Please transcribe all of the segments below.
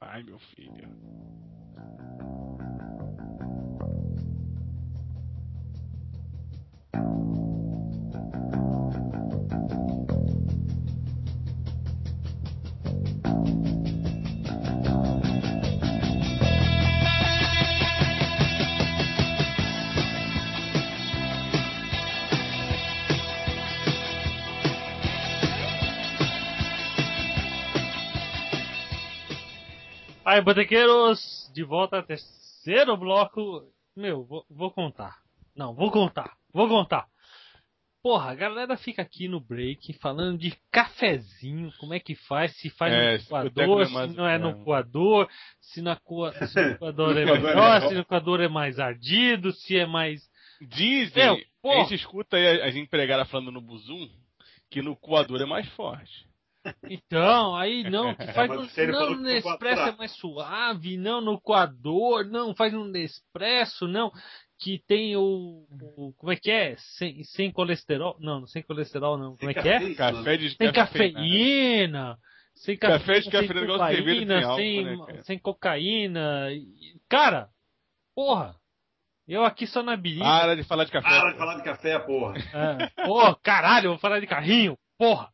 Ai, meu filho. Aí, botequeiros, de volta ao terceiro bloco. Meu, vou, vou contar. Não, vou contar. Vou contar. Porra, a galera fica aqui no break falando de cafezinho, como é que faz, se faz É, no coador, se não é no é. coador, se, na coa, se no coador é é melhor, se no coador é mais ardido, se é mais... Dizem, Meu, a gente escuta aí as empregadas falando no Buzum que no coador é mais forte. Então, aí não, que faz no, não, no Nespresso é mais suave, não, no coador, não, faz no Nespresso, não, que tem o, o- como é que é? Sem, sem colesterol, não, sem colesterol não, como é que é? Café de Sem cafeína. cafeína, sem Café cafeína, de cafeína, sem cocaína, sem álcool, sem, né, sem cocaína, cara, porra, eu aqui só na birita, Para de falar de café. Para de falar de café, porra. é, pô, caralho, eu vou falar de carrinho, porra.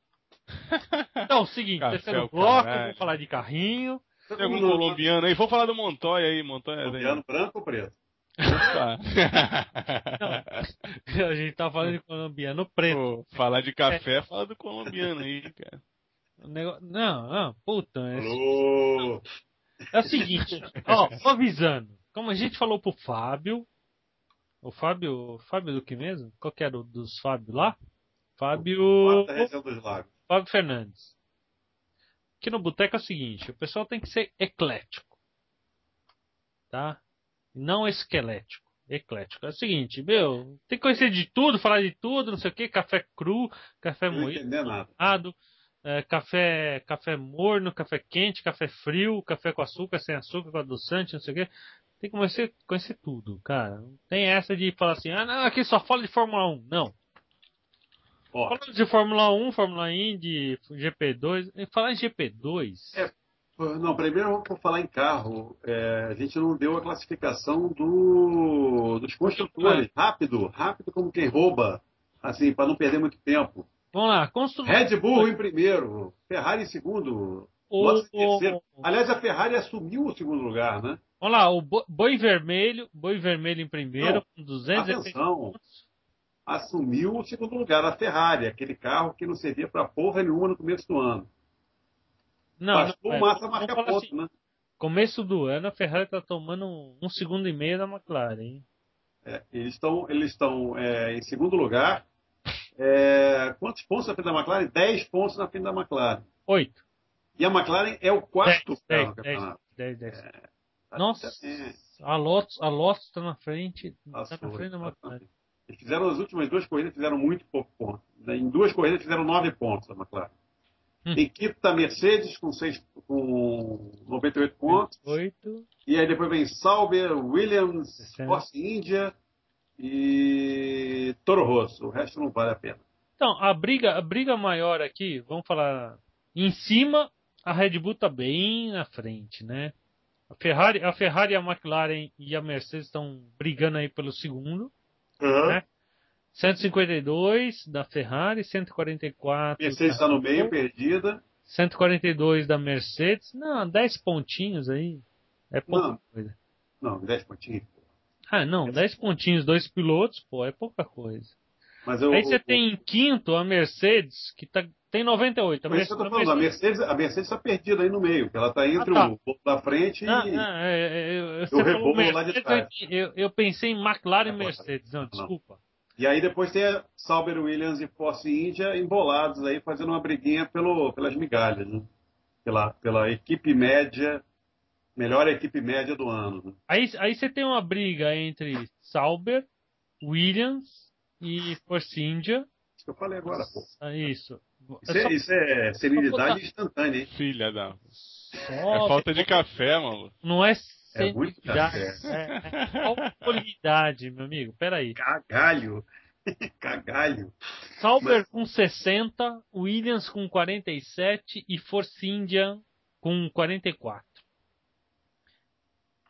Então, o seguinte, Café, terceiro o bloco, caralho. vou falar de carrinho. Tem algum colombiano aí? Vamos falar do Montoya aí, Montoya. aí. Colombiano branco ou preto? Opa. A gente tá falando de colombiano preto. Pô, falar de café, fala do colombiano aí, cara. O nego- Não, não, puta. É, Alô! é o seguinte, ó, tô avisando. Como a gente falou pro Fábio. O Fábio. Fábio do que mesmo? Qual que era o dos Fábio lá? Fábio. Quarta região dos lagos. Fábio Fernandes. Aqui no boteco é o seguinte, o pessoal tem que ser eclético. Tá? Não esquelético. Eclético. É o seguinte, meu, tem que conhecer de tudo, falar de tudo, não sei o que, café cru, café moído, é, café, café morno, café quente, café frio, café com açúcar, sem açúcar, com adoçante, não sei o que. Tem que conhecer, conhecer tudo, cara. Não tem essa de falar assim, ah, não, aqui só fala de Fórmula 1. Não. Ó, Falando de Fórmula 1, Fórmula Indy, GP2, e falar em GP2, É. não, primeiro vamos falar em carro. É, a gente não deu a classificação do, dos construtores. Rápido, rápido como quem rouba. Assim, para não perder muito tempo. vamos lá, construtor. Red Bull em primeiro, Ferrari em segundo, o, Lotus em o- terceiro. Aliás, a Ferrari assumiu o segundo lugar, né? vamos lá, o Bo- Boi Vermelho, Boi Vermelho em primeiro, Não, com 270 atenção. pontos. Assumiu o segundo lugar, a Ferrari, aquele carro que não servia para porra nenhuma no começo do ano. Não, Bastou não, é, o Massa falar ponto, assim, né? começo do ano a Ferrari tá tomando um, segundo e meio da McLaren, hein? É, eles estão eles estão é, em segundo lugar. É, quantos pontos na frente da McLaren? 10 pontos na frente da McLaren. Oito. E a McLaren é o quarto Dez, carro do dez, dez, dez. Tá- Nossa, é, a Lotus, a Lotus tá na frente, tá passou, na frente da McLaren. Eles fizeram as últimas duas corridas, fizeram muito pouco ponto. Em duas corridas fizeram nove pontos a McLaren. Hum. Em quinto Mercedes com, seis, com 98 pontos. Oito. E aí depois vem Sauber, Williams. Force India e Toro Rosso. O resto não vale a pena. Então, a briga, a briga maior aqui, vamos falar em cima, a Red Bull tá bem na frente, né? A Ferrari, a Ferrari, a McLaren e a Mercedes estão brigando aí pelo segundo. Né? 152 da Ferrari, 144 Mercedes da está no meio, perdida. 142 da Mercedes. Não, 10 pontinhos aí. É pouca Não. coisa. Não, 10 pontinhos. Ah, não, 10 pontinhos, dois pilotos, pô, é pouca coisa. Mas eu, Aí você eu- tem em quinto a Mercedes, que tá, tem 98. A Por isso que eu tô falando, a Mercedes, a Mercedes está perdida aí no meio, que ela está entre Ah, tá. o ponto da frente e. não, é, é, é, falou rebolo lá de Mercedes, trás. eu, eu pensei em McLaren e. Mercedes. Não, Não. desculpa. E aí depois tem a Sauber Williams e Force India embolados aí, fazendo uma briguinha pelo, pelas migalhas, né? Pela, pela equipe média, melhor equipe média do ano. Né? Aí, aí você tem uma briga entre Sauber, Williams e Force India. Isso que eu falei agora, pô. Ah, Isso. Isso é, isso é serenidade instantânea, hein? Filha da. Só- É falta de café, mano. Não é É muito senilidade, café. é, é alcoolidade, meu amigo. Peraí. Cagalho. Cagalho. Sauber com 60, Williams com 47 e Force India com 44.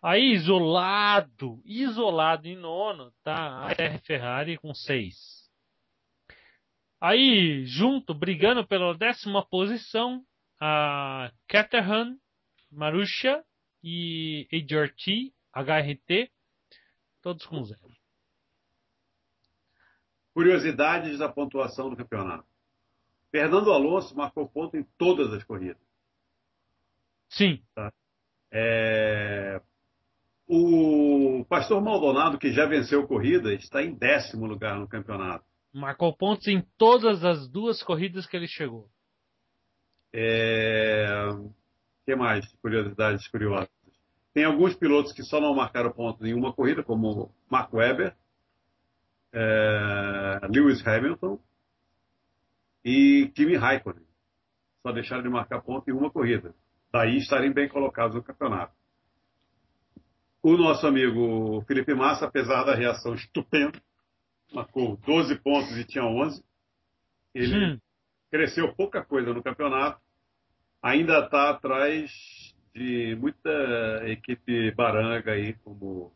Aí, isolado, isolado em nono, tá a R Ferrari com seis. Aí, junto, brigando pela décima posição, a Caterham, Marussia e HRT, HRT, todos com zero. Curiosidades da pontuação do campeonato. Fernando Alonso marcou ponto em todas as corridas. Sim. Tá? É... O Pastor Maldonado, que já venceu corrida, está em décimo lugar no campeonato. Marcou pontos em todas as duas corridas que ele chegou. É... O que mais? Curiosidades curiosas. Tem alguns pilotos que só não marcaram pontos em uma corrida, como Mark Webber, é... Lewis Hamilton e Kimi Raikkonen. Só deixaram de marcar ponto em uma corrida. Daí estarem bem colocados no campeonato. O nosso amigo Felipe Massa, apesar da reação estupenda, marcou 12 pontos e tinha 11. Ele hum. cresceu pouca coisa no campeonato. Ainda está atrás de muita equipe baranga aí, como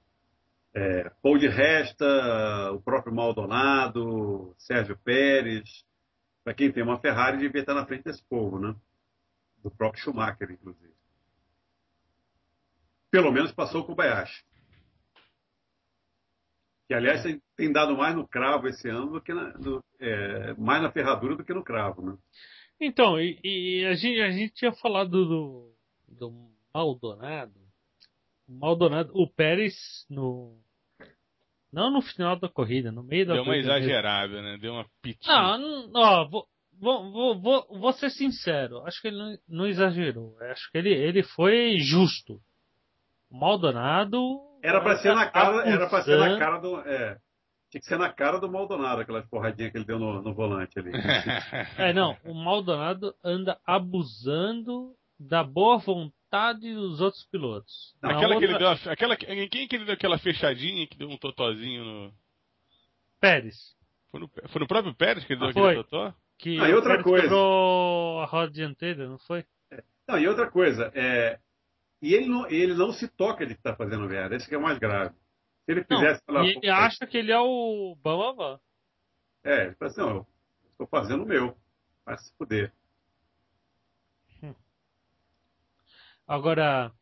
é, Paul de Resta, o próprio Maldonado, Sérgio Pérez. Para quem tem uma Ferrari, devia estar na frente desse povo, né? Do próprio Schumacher, inclusive. Pelo menos passou o Kobayashi. Que, aliás, tem, tem dado mais no cravo esse ano do que na, do, é, mais na ferradura do que no cravo, né? Então, e, e a, gente, a gente tinha falado do, do Maldonado. O Maldonado, o Pérez no. Não no final da corrida, no meio da Deu corrida. Deu uma exagerada, né? Deu uma pitinha. Não, ó, vou, vou, vou, vou, vou ser sincero. Acho que ele não, não exagerou. Acho que ele, ele foi justo. O Maldonado. Era para ser na cara, era para ser na cara do. É, tinha que ser na cara do Maldonado, aquelas porradinhas que ele deu no, no volante ali. é, não, o Maldonado anda abusando da boa vontade dos outros pilotos. aquela outra... que ele deu, aquela, quem que ele deu aquela fechadinha que deu um totozinho no. Pérez. Foi no, foi no próprio Pérez que ele deu ah, aquele totó? Que ah, e outra coisa. quebrou a roda dianteira, não foi? É. Não, e outra coisa, é, e ele não, ele não se toca de estar tá fazendo merda. Esse que é o mais grave. Se ele fizesse. Não, e ele acha que ele é o Bambam. É, ele fala assim: não, eu estou fazendo o meu. Vai se fuder. Hum. Agora.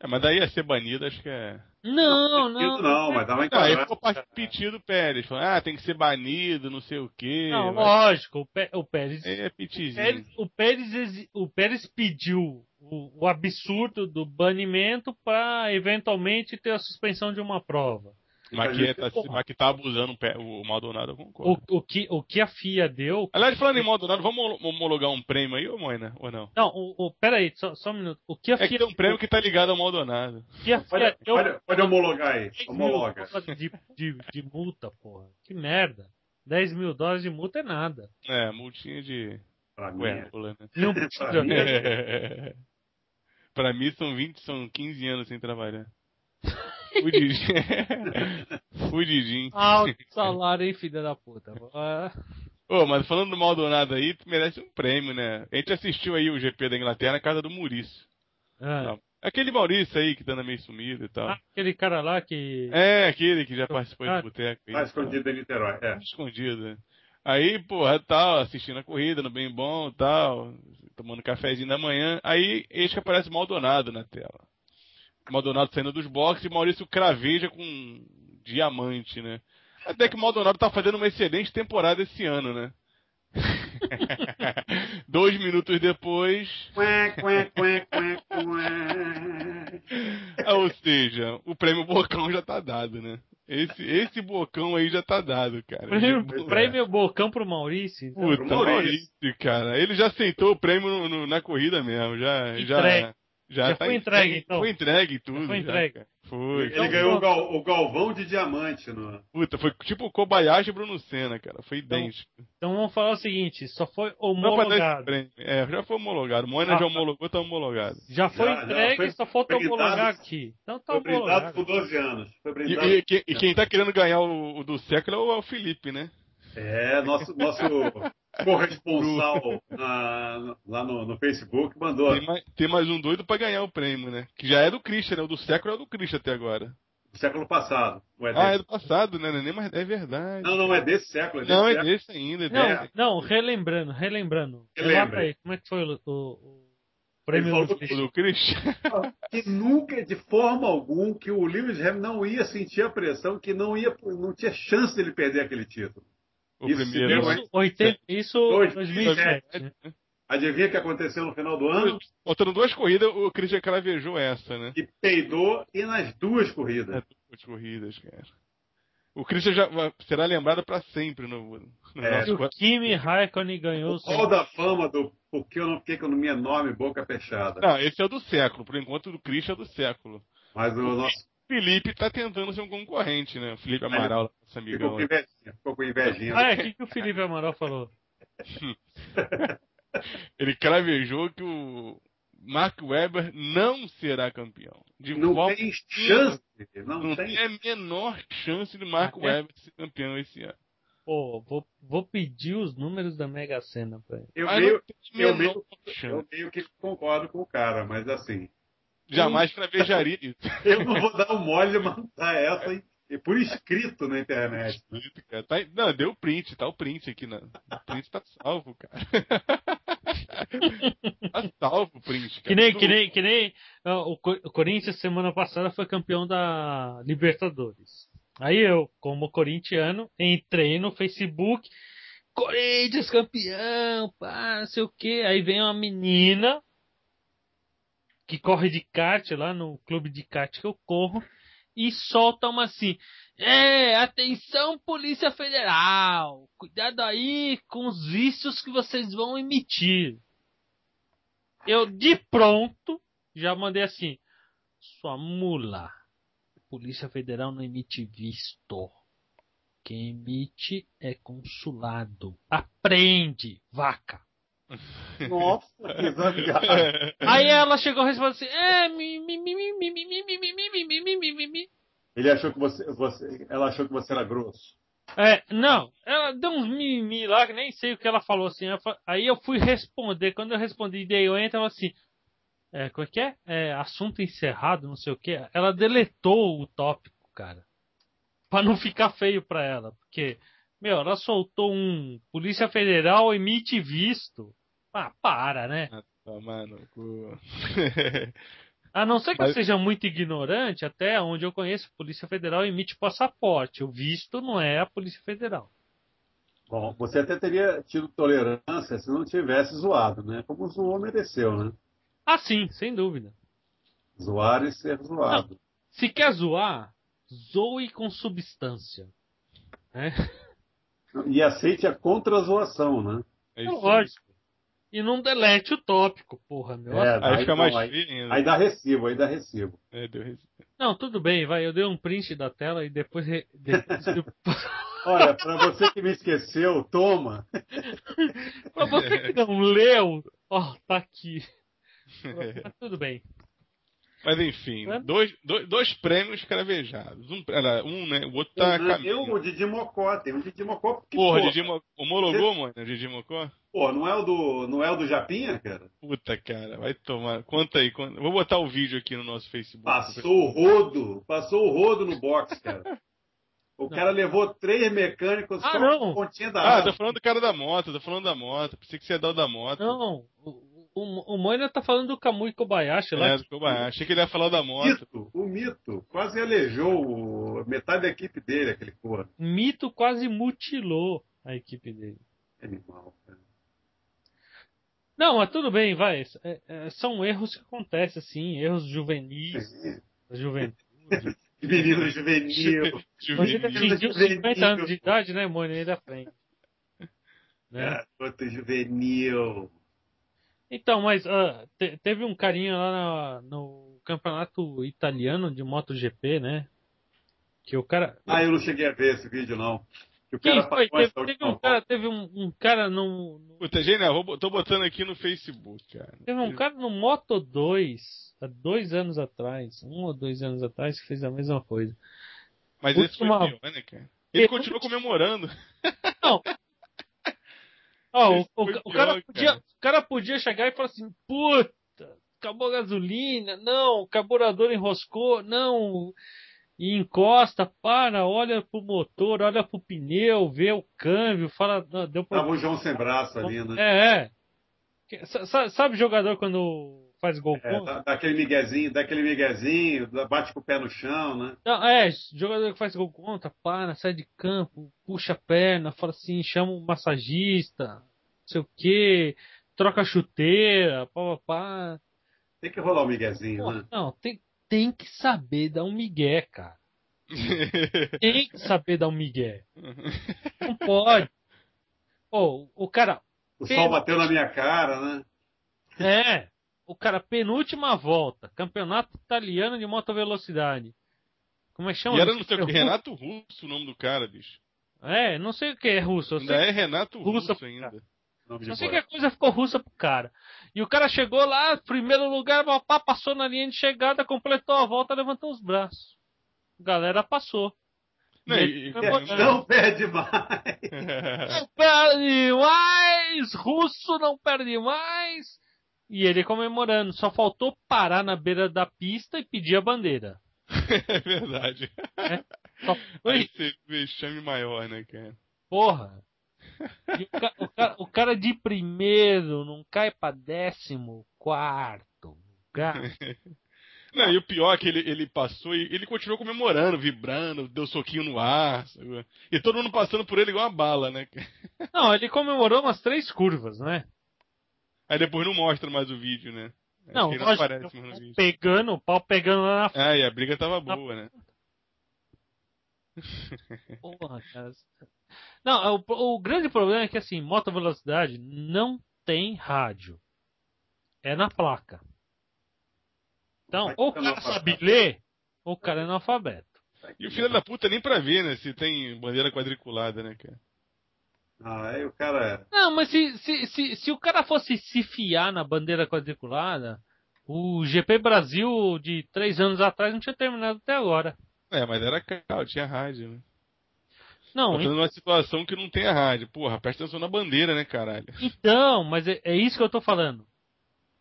É, mas daí ia ser banido, acho que é. Não, não. Não, não mas dava enquadrado. Aí ficou pedido Pérez. Falando, ah, tem que ser banido, não sei o quê. Não, lógico. O, Pé, o Pérez. É, o Pérez, o Pérez, o Pérez pediu o, o absurdo do banimento para eventualmente ter a suspensão de uma prova. Mas que, tá, mas que tá abusando o, o Maldonado, eu concordo. O, o, que, o que a FIA deu. Aliás, falando em Maldonado, vamos homologar um prêmio aí, ô Moina? Ou não? Não, o, o, peraí, só, só um minuto. O que a é FIA. Que tem um prêmio que tá ligado ao Maldonado. Que a FIA pode, deu... pode, pode homologar aí. Homologa. De, de, de multa, porra. Que merda. 10 mil dólares de multa é nada. É, multinha de. Pra mim. É. né? Não. Pra mim são 20, são 15 anos sem trabalhar. Fudidinho. Fudidinho. Alto salário, hein, filha da puta. Ô, oh, mas falando do Maldonado aí, tu merece um prêmio, né? A gente assistiu aí o GP da Inglaterra na casa do Maurício. Ah. Aquele Maurício aí que tá meio sumido e tal. Ah, aquele cara lá que. É, aquele que já participou ah, do boteco. Tá escondido em Niterói, é. Escondido, né? Aí, porra, tal, assistindo a corrida no bem bom tal, tomando cafezinho da manhã. Aí, eis que aparece Maldonado na tela. Maldonado saindo dos boxes e Maurício craveja com diamante, né? Até que o Maldonado tá fazendo uma excelente temporada esse ano, né? Dois minutos depois. Ou seja, o prêmio Bocão já tá dado, né? Esse, esse bocão aí já tá dado, cara. Prêmio, prêmio bocão pro Maurício. Então. Puta, Maurício. Maurício, cara. Ele já aceitou o prêmio no, no, na corrida mesmo. Já, já, já, já, tá foi entregue, então. Foi entregue tudo. Já foi entregue. Já, foi. Ele então, ganhou o, gal, o, Galvão de diamante. No... Puta, foi tipo o Kobayashi e Bruno Senna, cara. Foi então, idêntico. Então vamos falar o seguinte: só foi homologado. É, já foi homologado. Moina ah, já homologou, tá homologado. Já foi já, entregue, já foi, só falta homologar aqui. Então tá foi homologado. por 12 anos. E, e, e, e, quem tá querendo ganhar o, o do século é o, é o Felipe, né? É, nosso, nosso corresponsal na- lá no, no Facebook mandou. Tem mais, tem mais um doido pra ganhar o prêmio, né? Que já é do Christian, né? O do século é do Christian até agora. do século passado. É Ah, é do passado, né? Não é nem mais- É verdade. Não, não, é desse século. É desse Não, é século. desse ainda. é Não, desse. não, relembrando, relembrando. Relembra. Aí, como é que foi o, o, o prêmio do O do Christian. que nunca, de forma alguma, que o Lewis Hamilton não ia sentir a pressão, que não ia, não tinha chance dele perder aquele título. O Isso primeiro. deu, né? Isso, 80, isso Dois- 2007. né? Adivinha o que aconteceu no final do ano? Faltando duas corridas, o Christian cravejou essa, né? E peidou e nas duas corridas. É, duas corridas, cara. O Christian já será lembrado pra sempre no, no É. Nosso o Kimi Raikkonen ganhou o Hall da fama do por que eu não fiquei com a minha enorme boca fechada. Não, esse é o do século. Por enquanto, o Christian é do século. Mas o nosso Felipe tá tentando ser um concorrente, né? O Felipe Amaral, nosso ficou amigão. com invejinha. Ficou com invejinha. Ah, é, o que, que o Felipe Amaral falou? Ele cravejou que o Mark Webber não será campeão. De Não forma tem chance. Não, Não tem. tem a menor chance de Mark Ah, é? Webber ser campeão esse ano. Pô, vou, vou pedir os números da Mega Sena pra ele. Eu Mas meio, eu meio, eu meio que concordo com o cara, mas assim, Jamais cravejaria isso. eu não vou dar o mole de mandar essa e por escrito na internet. Cara, tá- não, deu print, tá o print aqui. Na, o print tá salvo, cara. tá salvo o print, cara. Que nem, que nem, que nem o, Co- o Corinthians semana passada foi campeão da Libertadores. Aí eu, como corintiano, entrei no Facebook, Corinthians campeão, pá, não sei o que. Aí vem uma menina que corre de kart lá no clube de kart que eu corro e solta uma assim. É, atenção Polícia Federal, cuidado aí com os vícios que vocês vão emitir. Eu de pronto já mandei assim: sua mula, Polícia Federal não emite visto. Quem emite é consulado. Aprende, vaca. Nossa, que zangado. Aí ela chegou e respondeu assim: é, mimimi. Ele achou que você, você. Ela achou que você era grosso. É, não, ela deu uns mimimi lá, que nem sei o que ela falou assim. Aí eu fui responder. Quando eu respondi, dei eu entro, ela assim. É, como é que é? é? Assunto encerrado, não sei o que. Ela deletou o tópico, cara. Pra não ficar feio pra ela. Porque meu, ela soltou um. Polícia Federal emite visto. Ah, para, né? Toma no cu. A não ser que eu Mas- seja muito ignorante, até onde eu conheço, a Polícia Federal emite passaporte. O visto não é a Polícia Federal. Bom, você até teria tido tolerância se não tivesse zoado, né? Como zoou, mereceu, né? Ah, sim, sem dúvida. Zoar e ser zoado. Se quer zoar, zoe com substância. Né? E aceite a contra-zoação, né? É isso lógico. E não delete o tópico, porra, meu. É, Aí fica mais não, aí, aí dá recibo, aí dá recibo. É, deu res- Não, tudo bem, vai. Eu dei um print da tela e depois. re- depois Olha, pra você que me esqueceu, toma. pra você que não leu, ó, tá aqui. Mas tudo bem. Mas enfim, É? dois, dois, dois prêmios cravejados. Um, era um, né? O outro tá Tem caminho. o Didi Mocó, tem o Didi Mocó. porque, Porra, porra, Didi Mo... homologou, mano? Didi Mocó? Pô, não é o do, não é o do Japinha, cara? Puta, cara, vai tomar. Conta aí. Conta... Vou botar o vídeo aqui no nosso Facebook. Passou o rodo, passou o rodo no box, cara. O cara levou três mecânicos Ah, só não. com a pontinha da Ah, asa. tô falando do cara da moto, tô falando da moto. Pensei que você ia dar o da moto. Não, o, o, o Moina tá falando do Kamui Kobayashi lá. É, do Kobayashi. Achei que ele ia falar da moto. mito, o mito. Quase aleijou o- metade da equipe dele, aquele porra. Mito quase mutilou a equipe dele. Animal, cara. Não, mas tudo bem, vai. É- é- são erros que acontecem, assim, erros juvenis, da juventude. Menino juvenil. Juvenil. atingiu juvenil. 50 anos de idade, né, Moina? Aí da frente. Né? Garoto juvenil. Então, mas ah, te- teve um carinha lá na- no campeonato italiano de MotoGP, né? Que o cara. Ah, eu não cheguei a ver esse vídeo, não. Que o Quem cara foi? Teve, teve última um cara, teve um, um cara no, no- Puta, genial. Vou, bo- tô botando aqui no Facebook, cara. Teve um cara no Moto 2, há dois anos atrás, um ou dois anos atrás, que fez a mesma coisa. Mas esse foi última- pior, né, cara? Ele continuou comemorando. Não. Ó, o, o, o cara cara. podia, o cara podia chegar e falar assim, puta, acabou a gasolina, não, o carburador enroscou, não, e encosta, para, olha pro motor, olha pro pneu, vê o câmbio, fala, não, deu Tava problema. o João sem braço ali, né? É, é. Que- sa- sa- Sabe jogador quando faz gol É, contra? dá, dá aquele miguezinho, dá aquele miguezinho, bate com o pé no chão, né? Não, é, jogador que faz gol contra, para, sai de campo, puxa a perna, fala assim, chama um massagista, não sei o que, troca a chuteira, pá, pá, pá. Tem que rolar o miguezinho, Pô, né? não, tem, tem que saber dar um migué, cara. Tem que saber dar um migué. Não pode. Pô, o cara, O sol bateu na minha cara, né? é, o cara, penúltima volta, campeonato italiano de moto velocidade. Como é que chama? e era não sei o que, É Renato Russo o nome do cara, bicho. É, não sei o que é russo. Ainda é Renato Russo, Russo ainda. Só sei que a coisa ficou russa pro cara. E o cara chegou lá, primeiro lugar, papá, passou na linha de chegada, completou a volta, levantou os braços. A galera passou. Não, E. Não perde mais. Não perde mais! Russo não perde mais! E ele comemorando. Só faltou parar na beira da pista e pedir a bandeira. é verdade. Só foi Aí você vexame maior, né, cara? Porra! E o, ca- o cara, o cara de primeiro não cai pra décimo quarto. lugar. Não, e o pior é que ele, ele passou e ele continuou comemorando, vibrando, deu soquinho no ar. sabe? E todo mundo passando por ele igual uma bala, né? Não, ele comemorou umas três curvas, né? Aí depois não mostra mais o vídeo, né? Não, não lógico, aparece mais no vídeo. Pegando, o pau pegando lá na Ah, e a briga tava boa, né? porra, cara. Não, o, o grande problema é que assim, moto velocidade não tem rádio. É na placa. Então, ou o cara sabe ler, ou o cara é analfabeto. E o filho da puta nem pra ver, né? Se tem bandeira quadriculada, né, cara? Ah, aí o cara. Não, mas se, se, se, se o cara fosse se fiar na bandeira quadriculada, o GP Brasil de três anos atrás não tinha terminado até agora. É, mas era carro, tinha rádio, né? Não, Tô numa situação que não tem a rádio. Porra, presta atenção na bandeira, né, caralho? Então, mas é, é isso que eu tô falando.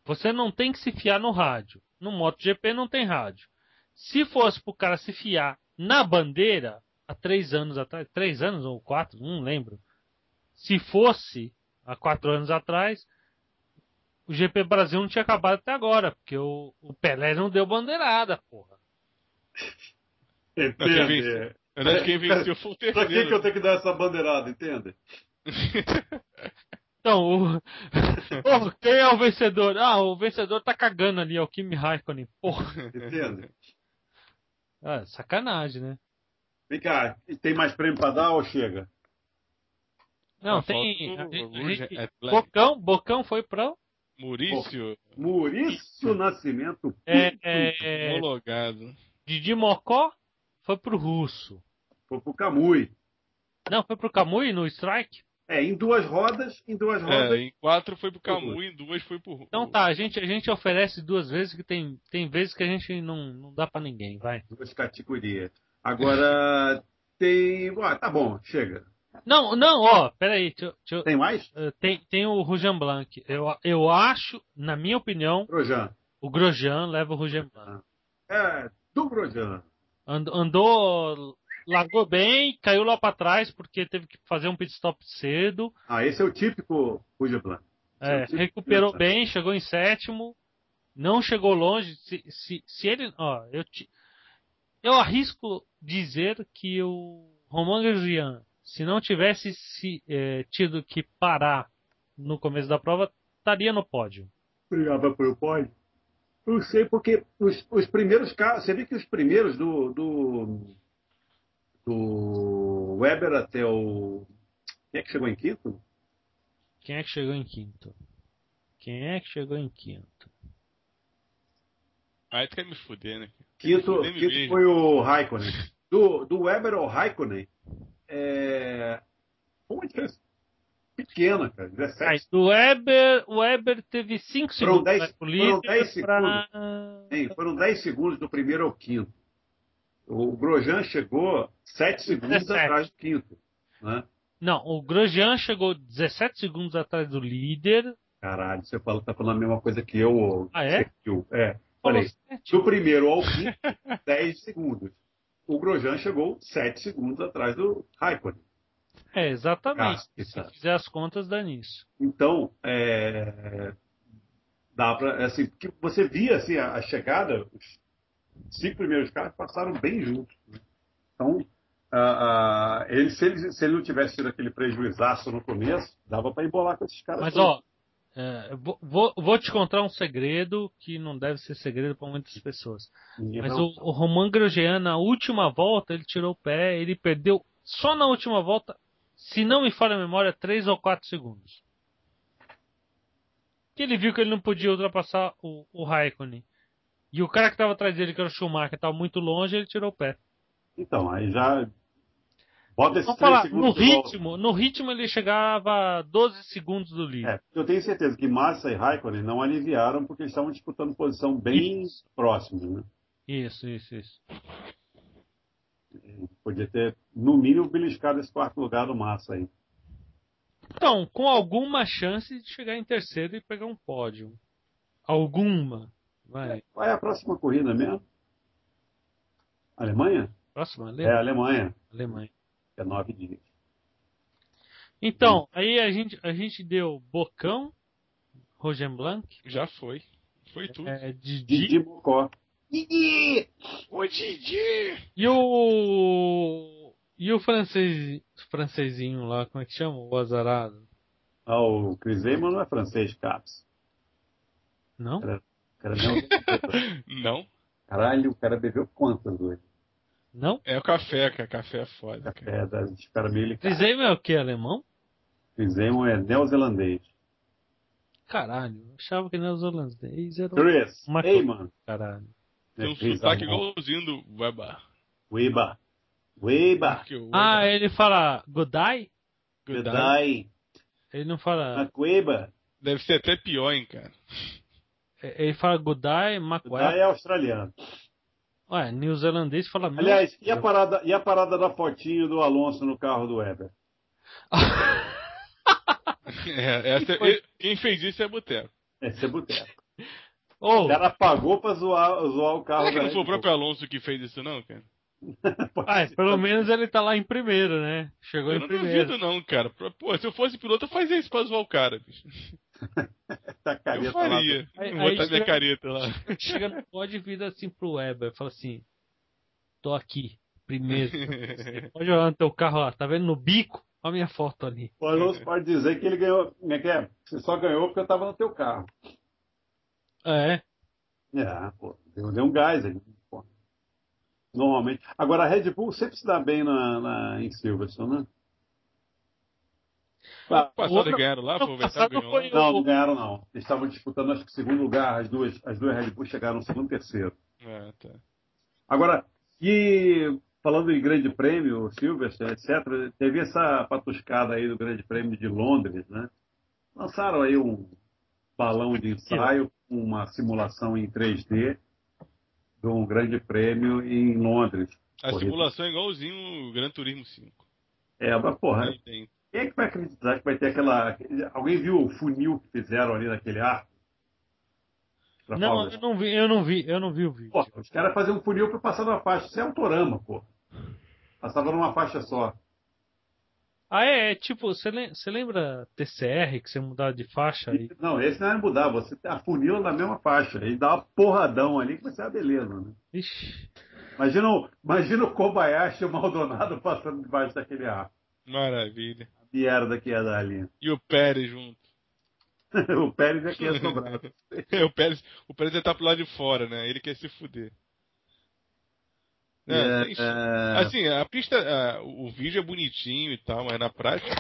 Você não tem que se fiar no rádio. No MotoGP não tem rádio. Se fosse pro cara se fiar na bandeira, há três anos atrás, três anos ou quatro, não lembro. Se fosse há quatro anos atrás, o GP Brasil não tinha acabado até agora, porque o, o Pelé não deu bandeirada, porra. Entende? Na verdade, quem venceu foi o Pra que, que eu terceiro. tenho que dar essa bandeirada, entende? Então, o... Porra, quem é o vencedor? Ah, o vencedor tá cagando ali, é o Kimi Raikkonen. Porra, Entende? ah, sacanagem, né? Vem cá, e tem mais prêmio pra dar ou chega? Não, tem. gente- Athletic. Bocão, Bocão foi pra. Maurício, Maurício Nascimento. É, é, homologado. Didi Mocó foi pro Russo. Foi pro Camui. Não, foi pro Camui no Strike? É, em duas rodas, em duas É, rodas. em quatro foi pro Camu e em duas foi pro Então tá, a gente, a gente oferece duas vezes, que tem, tem vezes que a gente não, não dá pra ninguém, vai. Duas categorias. Agora tem. Ah, tá bom, chega. Não, não, ó, peraí, deixa, deixa Tem mais? eh, tem, tem o Rujan Blanc. Eu, eu acho, na minha opinião, Trojan. o Grosjean leva o Rujan Blanc. É, do Trojan. And- andou, largou bem, caiu lá pra trás porque teve que fazer um pit stop cedo. Ah, esse é o típico Ruja Blanc. É, Sim, sim. recuperou bem, chegou em sétimo, não chegou longe. Se, se, se ele, ó, eu, te- eu arrisco dizer que o Romain Grosjean, se não tivesse se, eh, tido que parar no começo da prova, estaria no pódio. Brigava pelo pódio? Não sei, porque os, os primeiros carros. Você viu que os primeiros do. do, do Weber até o. Quem é que chegou em quinto? Quem é que chegou em quinto? Quem é que chegou em quinto? Aí tu quer me fuder, né? Quinto, quinto foi o Raikkonen. Do, do Weber ao Raikkonen, é, foi uma diferença pequena, cara. 17. Aí, do Weber, o Weber teve 5 Foram segundos 10 mais pro foram líder 10 pra... Sim, foram 10 segundos do primeiro ao quinto. O Grosjean chegou 7 segundos 17. atrás do quinto. Né? Não, o Grosjean chegou 17 segundos atrás do líder. Caralho, você fala, tá falando a mesma coisa que eu. Ah, é? Sergio. É. Falei, do primeiro ao quinto, 10 segundos. O Grosjean chegou 7 segundos atrás do Raikkonen. É, exatamente. Ah, Se fizer as contas, dá nisso. Então, é, dá pra, assim, porque você via assim, a, a chegada, os cinco primeiros carros passaram bem juntos. né? Então, ah, ele, se, ele, se ele não tivesse tido aquele prejuizaço no começo, dava para embolar com esses caras. Mas, todos. ó, é, vou, vou- te contar um segredo que não deve ser segredo para muitas pessoas. Mas o, o Roman Grosjean, na última volta, ele tirou o pé, ele perdeu só na última volta, se não me falha a memória, 3 ou 4 segundos. Que ele viu que ele não podia ultrapassar o, o Raikkonen. E o cara que estava atrás dele, que era o Schumacher, estava muito longe, ele tirou o pé. Então, aí já. Bota esses Vamos três falar, segundos no volta. ritmo, no ritmo ele chegava a 12 segundos do líder. É, eu tenho certeza que Massa e Raikkonen não aliviaram porque eles estavam disputando posição bem próximos. Né? Isso, isso, isso. Podia ter, no mínimo, beliscado esse quarto lugar do Massa aí. Então, com alguma chance de chegar em terceiro e pegar um pódio. Alguma. Vai. Qual é a próxima corrida mesmo? Alemanha? Próxima, É, Alemanha. Alemanha. É nove dias. Então, aí a gente, a gente deu Bocão, Rogenblanc, Já foi. Foi tudo. é, Didi Didi Mocó. Didi! Ô, Didi! e o. E o francês, francesinho lá, como é que chama? O azarado. Ah, o Chris Amon não é francês, Caps. Não? O cara não... Não. Caralho, o cara bebeu quantas hoje? Não? É o café, cara. Café é foda. Cara. É, das caramelo Crisei é o que? Alemão? Amon é neozelandês. Caralho, eu achava que neozelandês era Chris Uma- Amon. caralho. Tem um É, sotaque igualzinho do. Ueba. Porque o Ah, ele fala Godai? Bedai. Ele não fala. Macueba. Deve ser até pior, hein, cara. Ele fala Godai, Bedai Macué. é australiano. Ué, neozelandês fala. Aliás, e a, parada, e a parada da fotinho do Alonso no carro do Weber? É, essa, foi? quem fez isso é Boteco. Esse é boteco. Ô, O cara pagou pra zoar, zoar o carro Será que não foi o próprio Alonso que fez isso, não, cara? Ah, pelo menos ele tá lá em primeiro, né? Chegou Eu em não primeiro. duvido, não, cara. Pô, se eu fosse piloto, eu fazia isso pra zoar o cara, bicho. Tá Eu careta lá. faria. Aí- Vou aí botar minha chega- careta lá. Chega no pódio e vira assim pro Weber. Fala assim: tô aqui, primeiro. Você pode olhar no teu carro lá, tá vendo no bico? Olha a minha foto ali. O Alonso pode dizer que ele ganhou. Como é que é? Você só ganhou porque eu tava no teu carro. É. É, pô, deu, deu um gás aí. Pô. Normalmente. Agora, a Red Bull sempre se dá bem na, na- em Silverstone, né? Ah, Passado Outro- ganharam lá, o Verstappen passado ganhou. foi não, não ganharam, não. Eles estavam disputando, acho que, segundo lugar. As duas, as duas Red Bull chegaram no segundo e terceiro. É, tá. Agora, e falando em Grande Prêmio, Silverstone, etc., teve essa patuscada aí do Grande Prêmio de Londres, né? Lançaram aí um balão de ensaio, uma simulação em 3D de um Grande Prêmio em Londres. A Corrida. simulação é igualzinho o Gran Turismo 5. É, mas porra, Tem- tem. Quem é que vai acreditar que vai ter aquela. Alguém viu o funil que fizeram ali naquele arco? Pra Não, eu não vi, eu não vi, eu não vi o vídeo. Pô, os caras faziam um funil para passar numa faixa. Isso é autorama, pô. Passava numa faixa só. Ah, é, é tipo, você lem- você lembra TCR que você mudava de faixa aí? Não, esse não é mudar. Você afunila na mesma faixa. E dá uma porradão ali que vai ser uma beleza, né? Ixi. Imagina, o- imagina o Kobayashi e o Maldonado passando debaixo daquele ar. Maravilha. A merda que ia dar ali. E o Pérez junto. o Pérez é que ia sobrar. o Pérez, o Pérez já tá pro lado de fora, né? Ele quer se fuder. É, É, é, Assim, a pista, a- o vídeo é bonitinho e tal, mas na prática.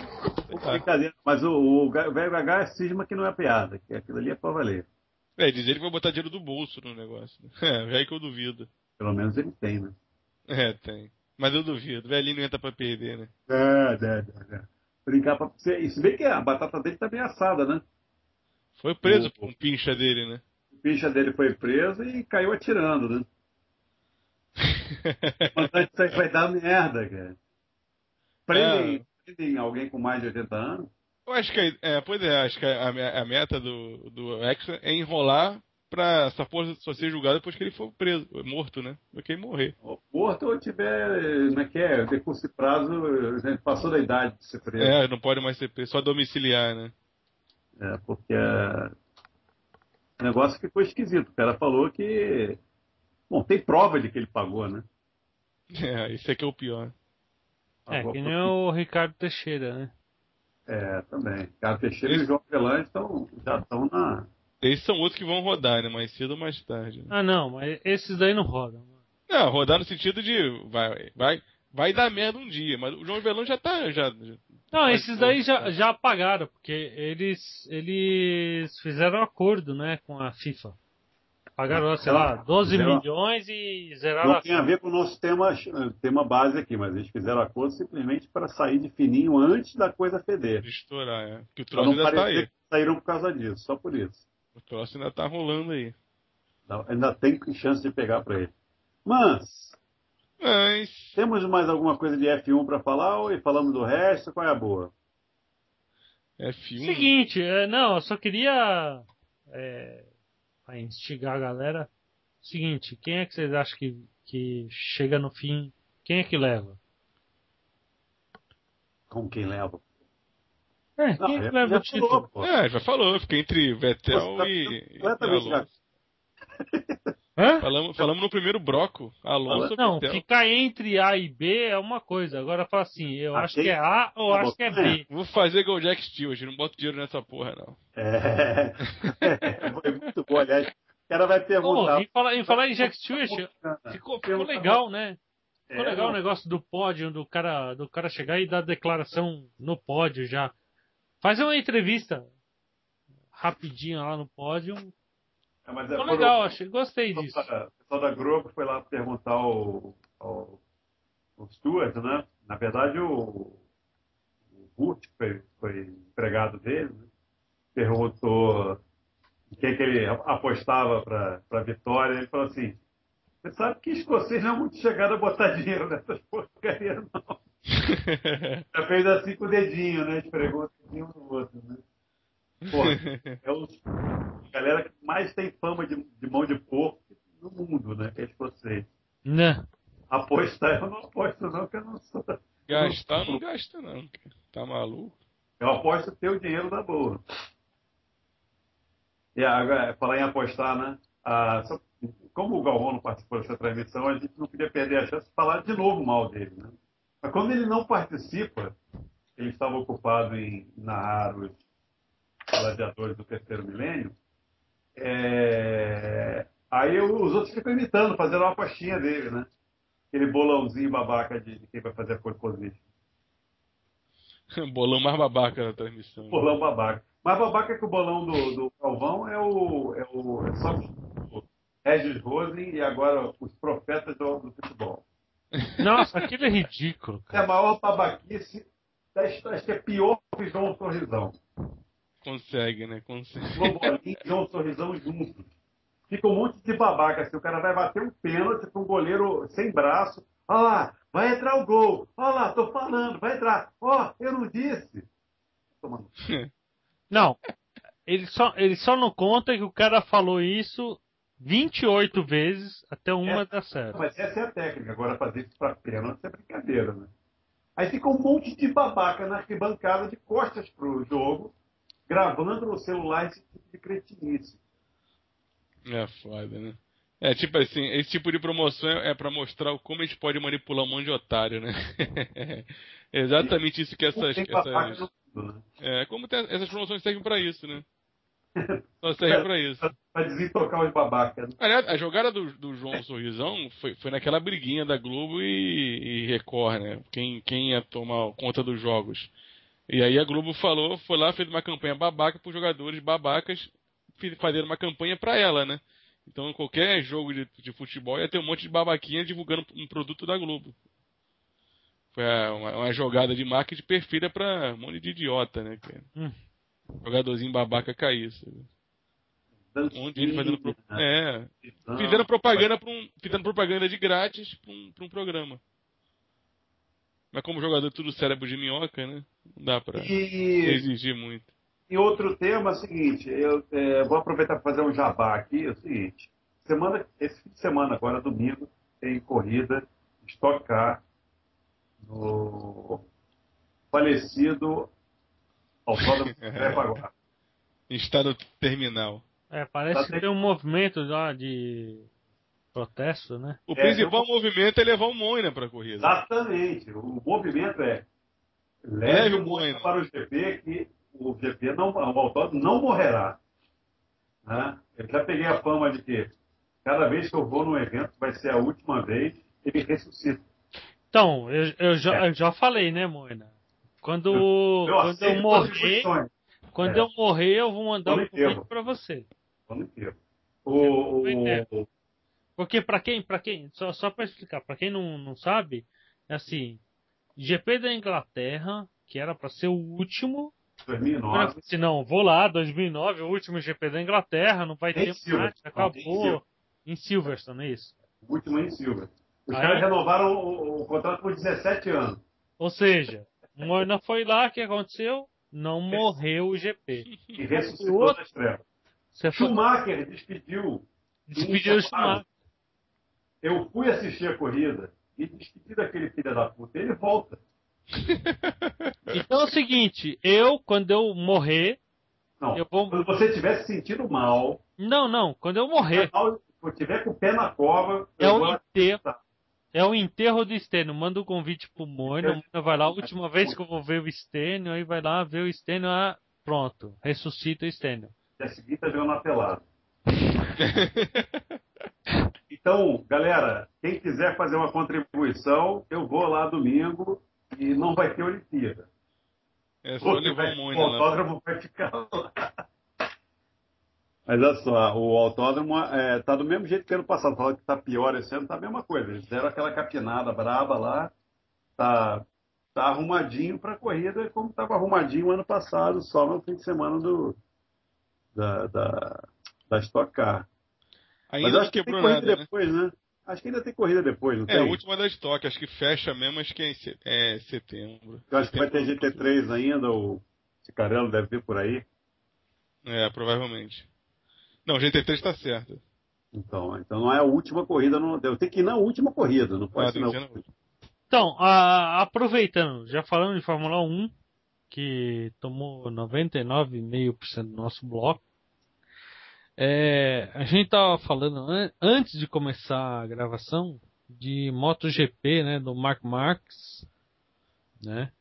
lá. brincadeira. Mas o, o velho H é cisma que não é piada. Que aquilo ali é pra valer. É, diz ele que vai botar dinheiro do bolso no negócio. né? É, aí que eu duvido. Pelo menos ele tem, né? É, tem. Mas eu duvido. O velhinho não entra pra perder, né? É, é, é, é. Brincar pra. Se se bem que a batata dele tá bem assada, né? Foi preso por um pincha dele, né? O pincha dele foi preso e caiu atirando, né? Mas isso aí vai dar merda, cara. Prendem, é. prendem alguém com mais de 80 anos? Eu acho que, é, pois é, acho que a, a meta do, do Extra é enrolar pra essa porra só ser julgada depois que ele for preso, morto, né? Do que morrer. Morto ou tiver, como é que é, decurso de prazo, passou da idade de ser preso. É, não pode mais ser preso, só domiciliar, né? É, porque é... o negócio ficou esquisito. O cara falou que. Bom, tem prova de que ele pagou, né? É, isso é que é o pior. É, que nem o Ricardo Teixeira, né? É, também. Ricardo Teixeira e o João Velan estão, já estão na. Esses são outros que vão rodar, né? Mais cedo ou mais tarde. Né? Ah, não, mas esses daí não rodam. Não, rodar no sentido de. Vai, vai, vai dar merda um dia, mas o João Velão já tá. Já, não, esses daí já, já apagaram, porque eles, eles fizeram um acordo né, com a FIFA. Pagaram, sei lá, 12 milhões e zeraram Não tem a ver com o nosso tema, tema base aqui, mas eles fizeram acordo simplesmente para sair de fininho antes da coisa feder. De estourar, é. Que o troço ainda tá aí. saíram por causa disso, só por isso. O troço ainda tá rolando aí. Ainda tem chance de pegar para ele. Mas, mas. Temos mais alguma coisa de F1 para falar ou falamos do resto? Qual é a boa? F1. Seguinte, é, não, eu só queria é, instigar a galera. Seguinte, quem é que vocês acham que, que chega no fim? Quem é que leva? Com quem leva? É, quem não, é que leva o título? Falou, é, já falou, fica entre Vettel tá e, completamente e Hã? Falamos, falamos no primeiro bloco. Alonso Não, ficar entre A e B é uma coisa. Agora fala assim, eu acho que é A ou acho que é B. Vou fazer igual o Jack Stewart, não boto dinheiro nessa porra, não. É. Foi muito bom, aliás. O cara vai perguntar. Oh, em, falar, em falar em Jack Stewart, ficou, ficou legal, né? Ficou é, legal o negócio do pódio, do cara, do cara chegar e dar declaração no pódio já. Fazer uma entrevista rapidinho lá no pódio, é, mas é, legal, achei, gostei disso. O pessoal da Globo foi lá perguntar ao, ao, ao Stuart, né? Na verdade, o, o Hurt, foi, foi empregado dele, né? perguntou quem que ele apostava para a vitória. Ele falou assim: Você sabe que escocês não é muito chegado a botar dinheiro nessas porcarias, não. Já fez assim com o dedinho, né? Esfregou o dedinho no outro, né? Pô, é o galera que mais tem fama de, de mão de porco no mundo, né? Que é vocês. Né? Apostar eu não aposto não, que eu não sou. Gastar não gasta não, tá maluco? Eu aposto ter o dinheiro da boa. E agora, falar em apostar, né? Ah, só, como o Galvão não participou dessa transmissão, a gente não podia perder a chance de falar de novo mal dele, né? Mas quando ele não participa, ele estava ocupado em narrar os gladiadores do terceiro milênio, é... aí os outros ficam imitando, fazendo uma apostinha dele, né? Aquele bolãozinho babaca de, quem vai fazer a pole bolão mais babaca na transmissão. Bolão babaca. Mais babaca que o bolão do, do Calvão é o, é o é só o Regis Rosen e agora os profetas do, do futebol. Nossa, aquilo é ridículo. Cara. É a maior babaquice Acho que é pior que o João Sorrisão. Consegue, né? Consegue. Globolinho e um sorrisão juntos. Fica um monte de babaca. Assim, o cara vai bater um pênalti para um goleiro sem braço. Olha lá, vai entrar o gol. Olha lá, tô falando, vai entrar. Ó, oh, eu não disse. Não, ele só, ele só não conta que o cara falou isso 28 vezes até uma é, dar certo. Mas essa é a técnica. Agora, fazer isso para pênalti é brincadeira, né? Aí fica um monte de babaca na arquibancada de costas pro jogo gravando no celular esse tipo de cretinice. É foda, né? É tipo assim, esse tipo de promoção é, para mostrar como a gente pode manipular um monte de otário, né? é exatamente isso que essas. essas né? É, como tem, essas promoções servem para isso, né? Só serve pra isso. Pra desintocar os babacas. Né? Aliás, a jogada do, do João Sorrisão foi, foi naquela briguinha da Globo e, e Record, né? Quem, quem ia tomar conta dos jogos. E aí a Globo falou, foi lá, fez uma campanha babaca para os jogadores babacas fazendo uma campanha para ela, né? Então qualquer jogo de, de, futebol ia ter um monte de babaquinha divulgando um produto da Globo. Foi uma, uma jogada de marketing perfeita para um monte de idiota, né? Hum. Jogadorzinho babaca cair. Sabe? Um monte de gente fazendo. Pro... Dancinha, É. então, Fizeram propaganda pra um. Fizeram propaganda de grátis pra um, pra um programa. Mas como jogador tudo cérebro de minhoca, né? Não dá pra E, exigir muito. e outro tema é o seguinte, eu é, vou aproveitar para fazer um jabá aqui, é o seguinte, semana, esse fim de semana, agora domingo, tem corrida Stock Car no falecido Autódromo Jacarepaguá. Estado terminal. É, parece Tá que tem- um movimento lá de protesto, né? O É, principal eu- movimento é levar o Moina pra corrida. Exatamente. O movimento é Leve leve o o Moina Moina. para o GP que o GP não, o autódromo não morrerá. Né? Eu já peguei a fama de que cada vez que eu vou num evento vai ser a última vez, ele ressuscita. Então, eu, eu já, É. eu já falei, né, Moina? Quando, Eu quando eu morrer, quando É. eu morrer, eu vou mandar um convite pra você. O, Porque pra quem, para quem, só, só para explicar, pra quem não, não sabe, é assim, GP da Inglaterra, que era pra ser o último, 2009, se não, vou lá, 2009, o último GP da Inglaterra, não vai Em ter mais, Silverstone, acabou. Silverstone. Em Silverstone, é isso. o último em Silva. Os Ah, caras é? renovaram o, o contrato por 17 anos. Ou seja, Moina foi lá, o que aconteceu? Não morreu o GP. E ressuscitou das trevas. Você foi Schumacher despediu. despediu o Schumacher. Eu fui assistir a corrida e despedi daquele filho da puta. Ele volta. Então é o seguinte, eu, quando eu morrer, Não, Eu vou- quando você estiver se sentindo mal, não, não, quando eu morrer, se tiver com o pé na cova, é eu o vou enterro. assistir. É o enterro do Stênio. Manda um convite pro Moina. O Moina vai lá. A última vez que eu vou ver o Stênio, aí vai lá ver o Stênio. Ah, pronto. Ressuscita o Stênio. E a seguinte tá jogando na pelada. Então, galera, quem quiser fazer uma contribuição, eu vou lá domingo e não vai ter Olimpíada. É só levar vai- o o Moina autódromo vai ficar lá. Mas olha só, o autódromo está do mesmo jeito que ano passado. Falaram que está pior esse ano, está a mesma coisa. Eles fizeram aquela capinada braba lá, tá, tá arrumadinho para a corrida, como estava arrumadinho ano passado, só no fim de semana do, da, da, da Stock Car. Mas Ainda não acho que tem corrida nada, né? depois, né? Acho que ainda tem corrida depois, não É, tem? a última da estoque, acho que fecha mesmo, acho que é em é setembro. Eu acho que vai ter Setembro, GT3 ainda, o Cicarello deve vir por aí. É, provavelmente. Não, GT3 tá certo. Então, então não é a última corrida, não, tenho que ir na última corrida, não pode Ah, ser tem na última. Então, a- aproveitando, já falando de Fórmula 1, que tomou 99,5% do nosso bloco, é, a gente tava falando an- antes de começar a gravação de MotoGP, né, do Mark Marques, né,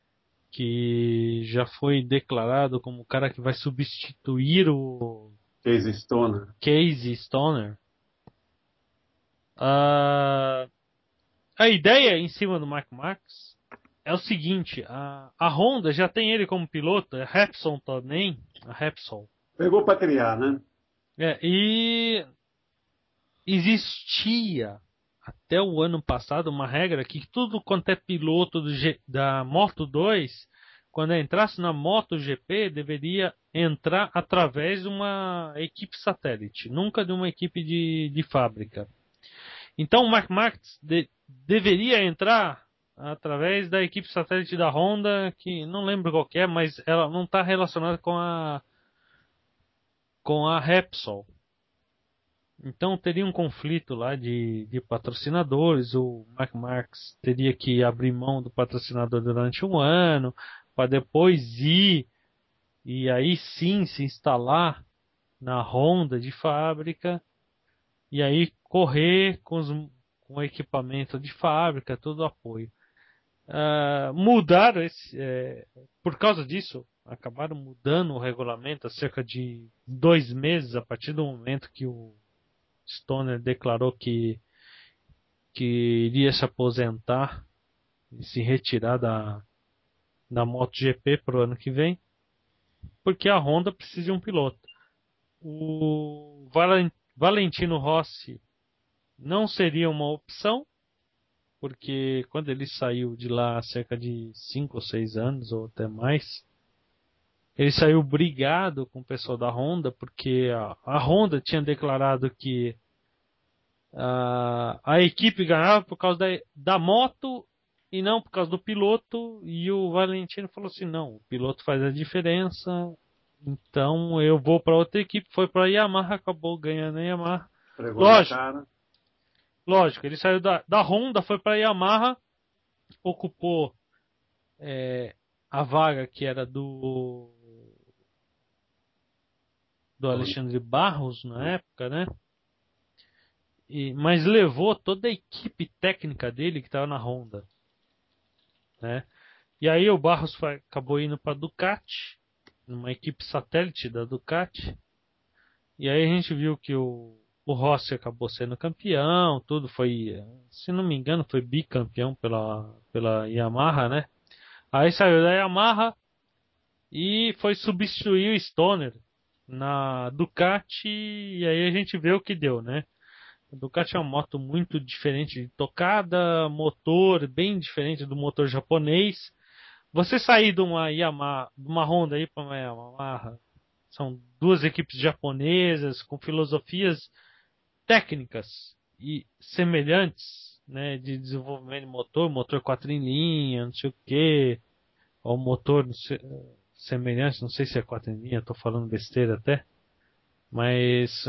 que já foi declarado como o cara que vai substituir o Casey Stoner. Casey Stoner. Ah, a ideia em cima do Mark Marx é o seguinte: a, a Honda já tem ele como piloto, a Repsol também, a Repsol. Pegou para criar, né? É, e existia até o ano passado uma regra que tudo quanto é piloto G- da Moto 2, quando entrasse na MotoGP, deveria entrar através de uma equipe satélite, nunca de uma equipe de, de fábrica. Então o Mark Marx de- deveria entrar através da equipe satélite da Honda, que não lembro qual é, mas ela não está relacionada com a com a Repsol. Então teria um conflito lá de, de patrocinadores. O Mark Marx teria que abrir mão do patrocinador durante um ano, para depois ir e aí sim se instalar na Honda de fábrica e aí correr com, os, com o equipamento de fábrica, todo o apoio. Ah, mudaram esse, é, por causa disso, acabaram mudando o regulamento há cerca de dois meses a partir do momento que o Stoner declarou que que iria se aposentar e se retirar da da MotoGP para o ano que vem, porque a Honda precisa de um piloto. O Valen- Valentino Rossi não seria uma opção, porque quando ele saiu de lá há cerca de 5 ou 6 anos, ou até mais, ele saiu brigado com o pessoal da Honda, porque a, a Honda tinha declarado que a, a equipe ganhava por causa da, da moto e não por causa do piloto. E o Valentino falou assim: não, o piloto faz a diferença, então eu vou para outra equipe. Foi para a Yamaha, acabou ganhando a Yamaha. Pregou Lógico. Lógico, ele saiu da, da Honda, foi para a Yamaha, ocupou é, a vaga que era do do Alexandre Barros na época, né? E, mas levou toda a equipe técnica dele que estava na Honda, né? E aí o Barros foi- acabou indo para Ducati, numa equipe satélite da Ducati. E aí a gente viu que o, o Rossi acabou sendo campeão, tudo foi, se não me engano, foi bicampeão pela, pela Yamaha, né? Aí saiu da Yamaha e foi substituir o Stoner na Ducati e aí a gente vê o que deu, né? A Ducati é uma moto muito diferente de tocada, motor bem diferente do motor japonês. Você sair de uma Yamaha, de uma Honda aí para uma Yamaha, são duas equipes japonesas com filosofias técnicas e semelhantes, né, de desenvolvimento de motor, motor quatro em linha, não sei o que, ou motor semelhante, não sei se é quatro em linha, estou falando besteira até, mas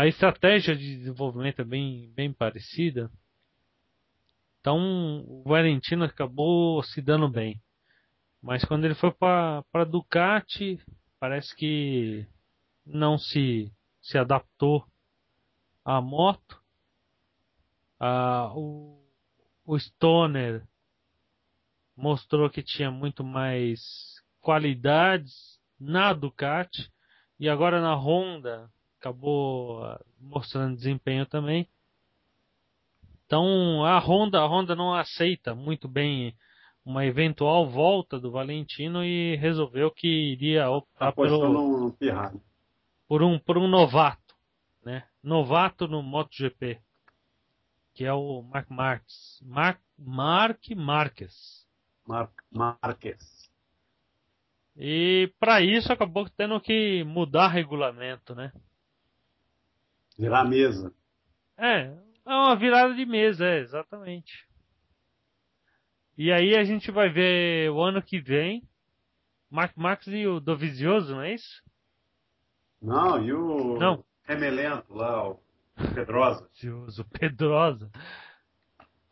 a estratégia de desenvolvimento é bem, bem parecida. Então o Valentino acabou se dando bem. Mas quando ele foi para Ducati, parece que não se, se adaptou à moto. Ah, o, o Stoner mostrou que tinha muito mais qualidades na Ducati e agora na Honda acabou ah, mostrando desempenho também. Então a Honda, a Honda não aceita muito bem uma eventual volta do Valentino e resolveu que iria optar pelo, no, no Pirralho. por um por um novato, né? Novato no MotoGP, que é o Mark Marques, Mark Mark Marques. Mar Marques. E para isso acabou tendo que mudar regulamento, né? Virar a mesa. É, é uma virada de mesa, é, exatamente. E aí a gente vai ver o ano que vem Mark Marques e o Dovizioso, não é isso? Não, e o Não. Remelento lá, o Pedrosa. Dovizioso, Pedrosa.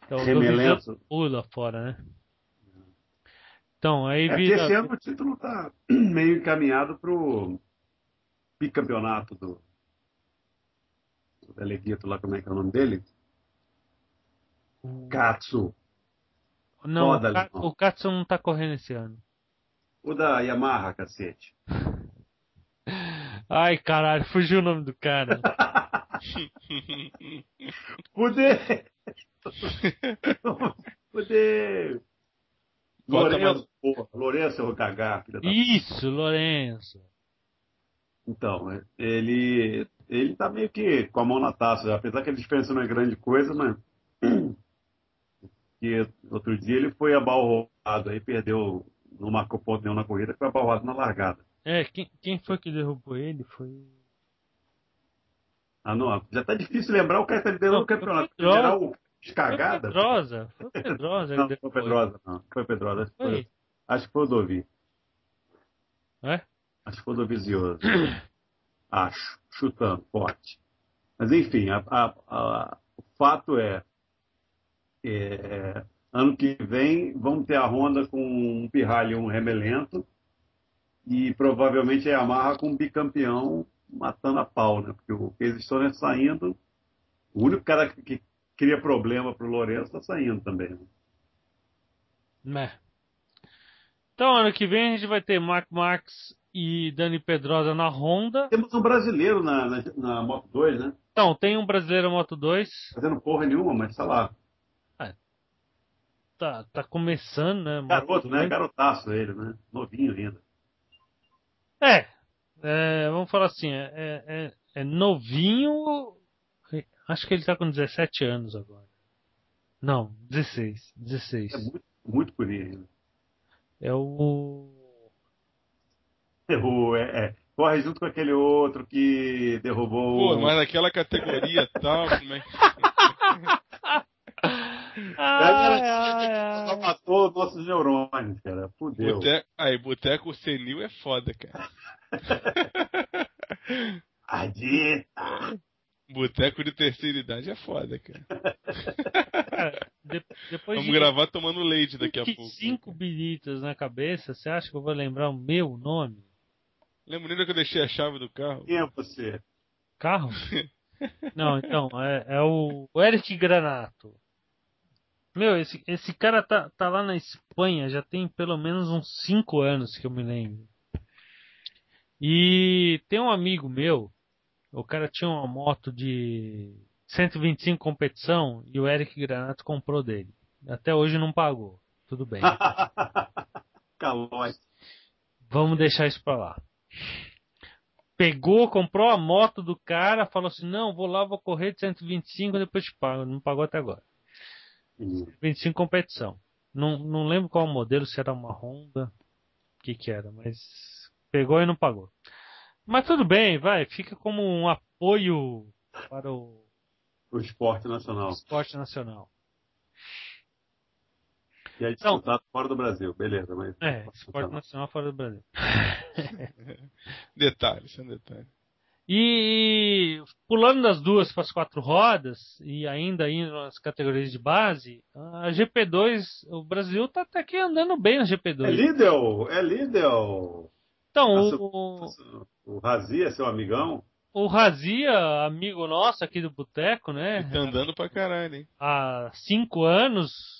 Então, Remelento. Pula fora, né? Então, aí É vira. esse ano o título tá meio encaminhado pro bicampeonato do, do Deleguito lá, como é que é o nome dele? Katsu. Não, Foda, o, Ka- o Katsu não tá correndo esse ano. O da Yamaha, cacete. Ai, caralho, fugiu o nome do cara. Poder! Coloca Lourenço, porra. Lourenço, cagar, filha da... Isso, Lourenço. Então, é, ele, ele tá meio que com a mão na taça, apesar que a diferença não é grande coisa, mas que outro dia ele foi abalroado, aí perdeu, não marcou ponto nenhum na corrida, foi abalroado na largada. É, quem, quem foi que derrubou ele foi. Ah, não, já tá difícil lembrar o cara que tá liderando o campeonato. foi Pedrosa. Geral, Foi cagada. Pedrosa. Foi Pedrosa. Não, foi Pedrosa, não. Foi Pedrosa. Acho que foi, Foi. acho que foi o Dovi. ele. É? Acho que foi o Dovizioso. Acho. Chutando, forte. Mas enfim, a- a- a- o fato é, é, ano que vem vamos ter a Honda com um Pirralho e um Remelento e provavelmente a Yamaha com um bicampeão matando a pau, né? Porque o Casey Stoner saindo, o único cara que, que cria problema pro Lourenço está saindo também. né? Né. Então, ano que vem a gente vai ter Mark Marx e Dani Pedrosa na Honda. Temos um brasileiro na, na, na Moto 2, né? Então, tem um brasileiro Moto 2. Fazendo porra nenhuma, mas sei lá. Tá, tá começando, né? Moto Garoto, né? 2. Garotaço ele, né? Novinho ainda. É, é, vamos falar assim, é, é- é- é novinho. Acho que ele tá com 17 anos agora. Não, 16. 16. É muito, muito por ainda. É o. O, é, é, corre junto com aquele outro que derrubou. Pô, mas naquela categoria tal, como é que. Ai. Só matou nossos neurônios, cara. Fudeu. Boteco, aí, boteco senil é foda, cara. Adita! Boteco de terceira idade é foda, cara. Cara, de- depois Vamos de gravar tomando leite daqui a pouco. né, cinco bilitas na cabeça, você acha que eu vou lembrar o meu nome? Lembra nem que eu deixei a chave do carro? Quem é você? Carro? Não, então, é, é o o Eric Granato. Meu, esse, esse cara tá, tá lá na Espanha já tem pelo menos uns 5 anos que eu me lembro. E tem um amigo meu, o cara tinha uma moto de 125 competição e o Eric Granato comprou dele. Até hoje não pagou. Tudo bem. Calói. Vamos deixar isso pra lá. Pegou, comprou a moto do cara, falou assim: não, vou lá, vou correr de 125, depois te pago. Não pagou até agora. 25 competição. Não, não lembro qual modelo, se era uma Honda, o que que era, mas pegou e não pagou. Mas tudo bem, vai, fica como um apoio para o O esporte nacional. esporte nacional. E é disputado fora do Brasil, beleza, mas. É, esporte nacional fora do Brasil. Detalhe, isso é um detalhe. E pulando das duas para as quatro rodas e ainda indo nas categorias de base, a GP2, o Brasil tá até que andando bem na GP2. É líder, o- é líder. o- Então, Nossa, o, O Razi é seu amigão? o Razia, amigo nosso aqui do Boteco, né? tá andando pra caralho, hein? Há cinco anos,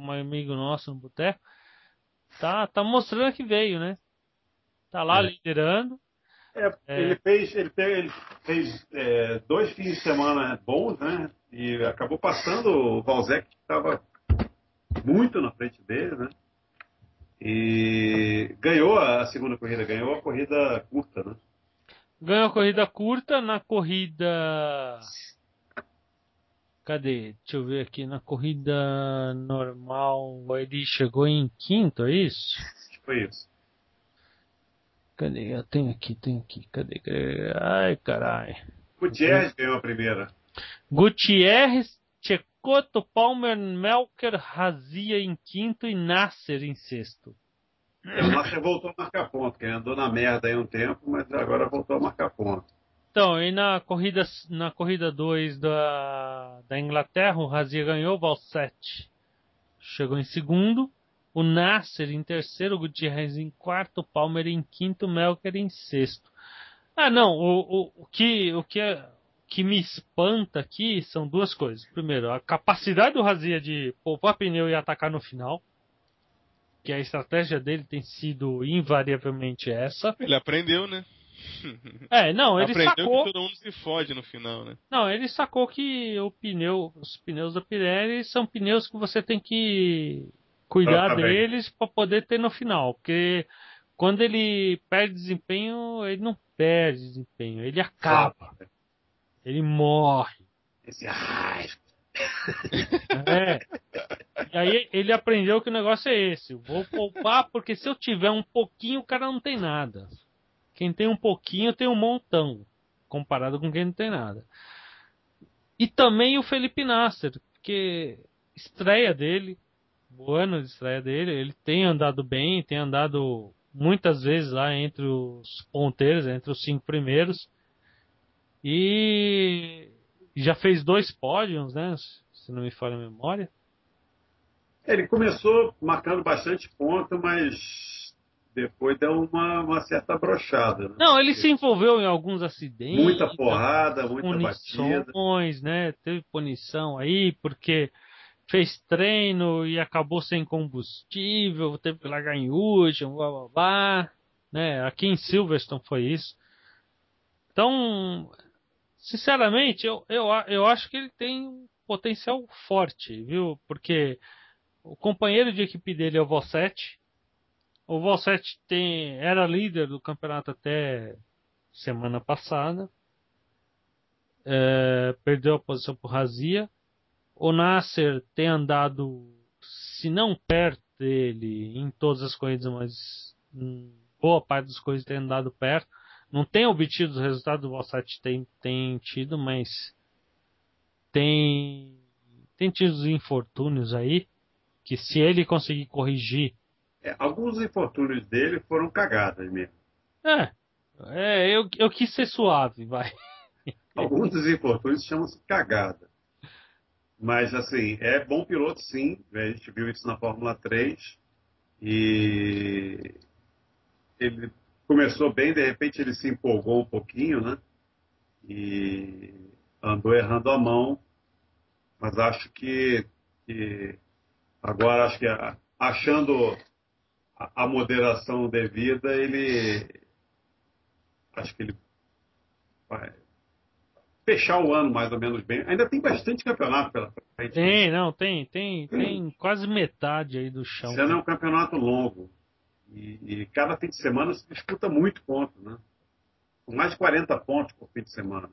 como amigo nosso no Boteco, tá, tá mostrando que veio, né? Tá lá É. liderando. É, É. Ele fez, ele fez, ele fez, é, dois fins de semana bons, né? E acabou passando o Valzec, que estava muito na frente dele, né? E ganhou a segunda corrida, ganhou a corrida curta, né? Ganhou a corrida curta na corrida. Cadê? Deixa eu ver aqui. Na corrida normal, ele chegou em quinto, é isso? Foi isso. Cadê? Eu tenho aqui, tenho aqui. Cadê? Cadê? Ai, caralho. Gutierrez ganhou a primeira. Gutierrez, Checoto, Palmer, Melker, Razia em quinto e Nasser em sexto. É, o Nasser voltou a marcar ponto, que ele andou na merda aí um tempo, mas agora voltou a marcar ponto. Então, e na corrida na corrida 2 da, da Inglaterra, o Razia ganhou, o Valsete chegou em segundo, o Nasser em terceiro, o Gutierrez em quarto, o Palmer em quinto, o Melker em sexto. Ah, não, o, o, o que o que, é, que me espanta aqui são duas coisas. Primeiro, a capacidade do Razia de poupar pneu e atacar no final, que a estratégia dele tem sido invariavelmente essa. Ele aprendeu, né? É, não, ele aprendeu sacou. que todo mundo se fode no final, né? Não, ele sacou que o pneu, os pneus da Pirelli são pneus que você tem que cuidar Ah, tá deles para poder ter no final, porque quando ele perde desempenho, ele não perde desempenho, ele acaba, ele morre. Esse ai, É. E aí ele aprendeu que o negócio é esse. Vou poupar porque se eu tiver um pouquinho, o cara não tem nada. Quem tem um pouquinho tem um montão, comparado com quem não tem nada. E também o Felipe Nasser, porque estreia dele, o ano de estreia dele, ele tem andado bem, tem andado muitas vezes lá entre os ponteiros, entre os cinco primeiros. E já fez dois pódios, né? Se não me falha a memória. Ele começou marcando bastante ponto, mas depois deu uma, uma certa brochada. Né? Não, ele se envolveu em alguns acidentes. Muita porrada, muita batida. punições, né? Teve punição aí porque fez treino e acabou sem combustível, teve que largar em último, blá blá blá. Né? Aqui em Silverstone foi isso. Então, sinceramente, eu, eu, eu acho que ele tem um potencial forte, viu? Porque o companheiro de equipe dele é o Valsete. O Valsete tem, era líder do campeonato até semana passada. É, perdeu a posição o Razia. O Nasser tem andado, se não perto dele, em todas as corridas, mas boa parte das coisas tem andado perto. Não tem obtido os resultados do Valsat tem, tem tido, mas tem, tem tido os infortúnios aí, que se ele conseguir corrigir. É, alguns infortúnios dele foram cagadas mesmo. É, é eu, eu quis ser suave, vai. Alguns dos infortúnios chamam-se cagada. Mas, assim, é bom piloto, sim. A gente viu isso na Fórmula 3. E ele começou bem, de repente ele se empolgou um pouquinho, né? E andou errando a mão. Mas acho que, que agora, acho que achando a, a moderação devida, ele. Acho que ele vai, fechar o ano mais ou menos bem. Ainda tem bastante campeonato pela frente. Tem, não, tem, tem, tem quase metade aí do chão. Esse ano é um campeonato longo. E, e, cada fim de semana se disputa muito ponto, né? Com mais de 40 pontos por fim de semana.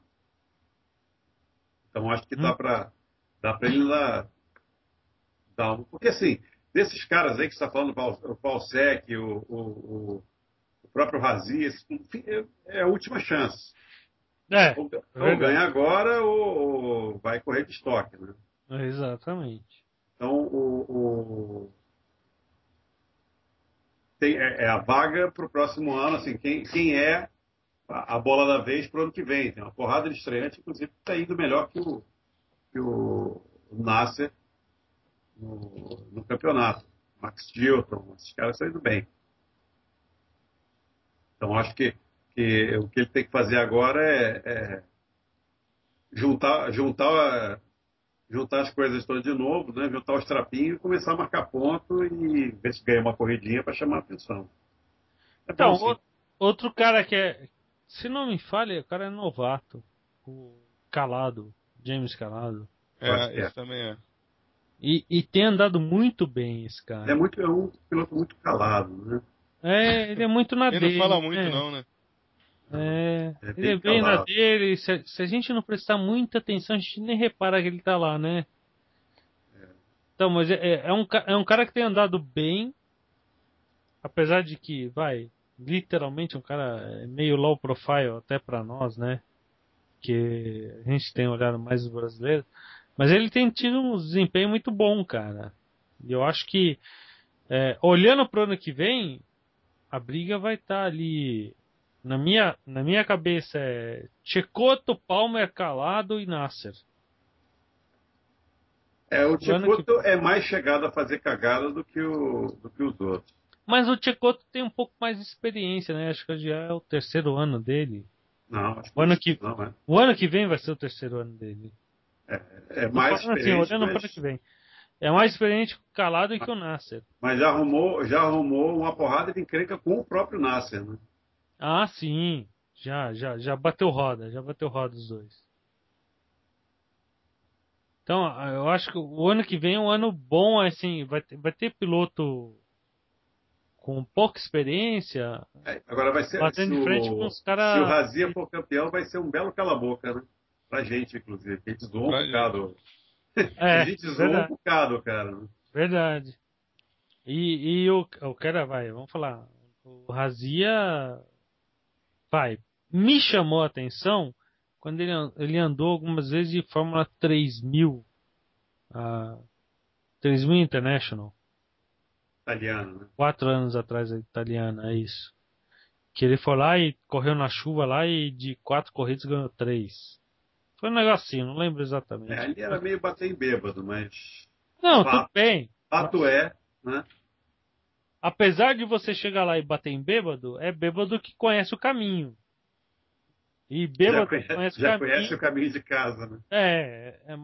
Então acho que dá hum. para dá para ele dar, dar um. Porque assim, desses caras aí que você está falando, o Valsec, o, o, o próprio Razi, enfim, é, é a última chance. É, ou, ou ganha agora ou, ou, vai correr de estoque, né? Exatamente. Então, o, o tem, é, é, a vaga para o próximo ano, assim, quem, quem é a, a bola da vez para o ano que vem. Tem uma porrada de estreante, inclusive, está indo melhor que o, que o Nasser no, no campeonato. Max Gilton, esses caras estão indo bem. Então, acho que que o que ele tem que fazer agora é, é juntar, juntar, juntar as coisas todas de novo, né? juntar os trapinhos e começar a marcar ponto e ver se ganha uma corridinha para chamar a atenção. É então, o, outro cara que é, se não me falha, o cara é novato, o Calado, James Calado. É, esse é. também é. E, e, tem andado muito bem esse cara. É, muito, é um piloto muito calado, né? É, ele é muito na ele dele. Ele não fala muito, é. não, né? É, é ele é bem na dele. Se, se, a gente não prestar muita atenção, a gente nem repara que ele tá lá, né? É. Então, mas é, é, um, é um cara que tem andado bem, apesar de que, vai, literalmente um cara meio low profile até para nós, né? Que a gente tem olhado mais os brasileiros. Mas ele tem tido um desempenho muito bom, cara. E eu acho que, é, olhando pro ano que vem, a briga vai estar tá ali na minha, na minha cabeça é Checoto, Palmer, Calado e Nasser. É, o Checoto que... é mais chegado a fazer cagada do que, o, do que os outros. Mas o Checoto tem um pouco mais de experiência, né? Acho que já é o terceiro ano dele. Não, acho o ano que, não, é. O ano que vem vai ser o terceiro ano dele. É, é mais assim, experiente. olhando mas... para que vem. É mais experiente o Calado que o Nasser. Mas já arrumou, já arrumou uma porrada de encrenca com o próprio Nasser, né? Ah, sim. Já, já, já bateu roda, já bateu roda os dois. Então, eu acho que o ano que vem é um ano bom, assim, vai ter, vai ter piloto com pouca experiência. É, agora vai ser batendo de frente com os caras. Se o Razia for campeão, vai ser um belo cala-boca, né? Pra gente, inclusive. A gente zoou um bocado. É, a gente zoou um bocado, cara. Verdade. E, e o, o cara, vai, vamos falar. O Razia Vai, me chamou a atenção quando ele, ele andou algumas vezes de Fórmula 3000, a 3000 International. Italiano, né? Quatro anos atrás, a italiana, é isso. Que ele foi lá e correu na chuva lá e de quatro corridas ganhou três. Foi um negocinho, não lembro exatamente. É, ali era meio bater em bêbado, mas. Não, fato, tudo bem. Fato é, né? apesar de você chegar lá e bater em bêbado, é bêbado que conhece o caminho. E bêbado já conhece, conhece já o caminho. conhece o caminho de casa, né? É, é,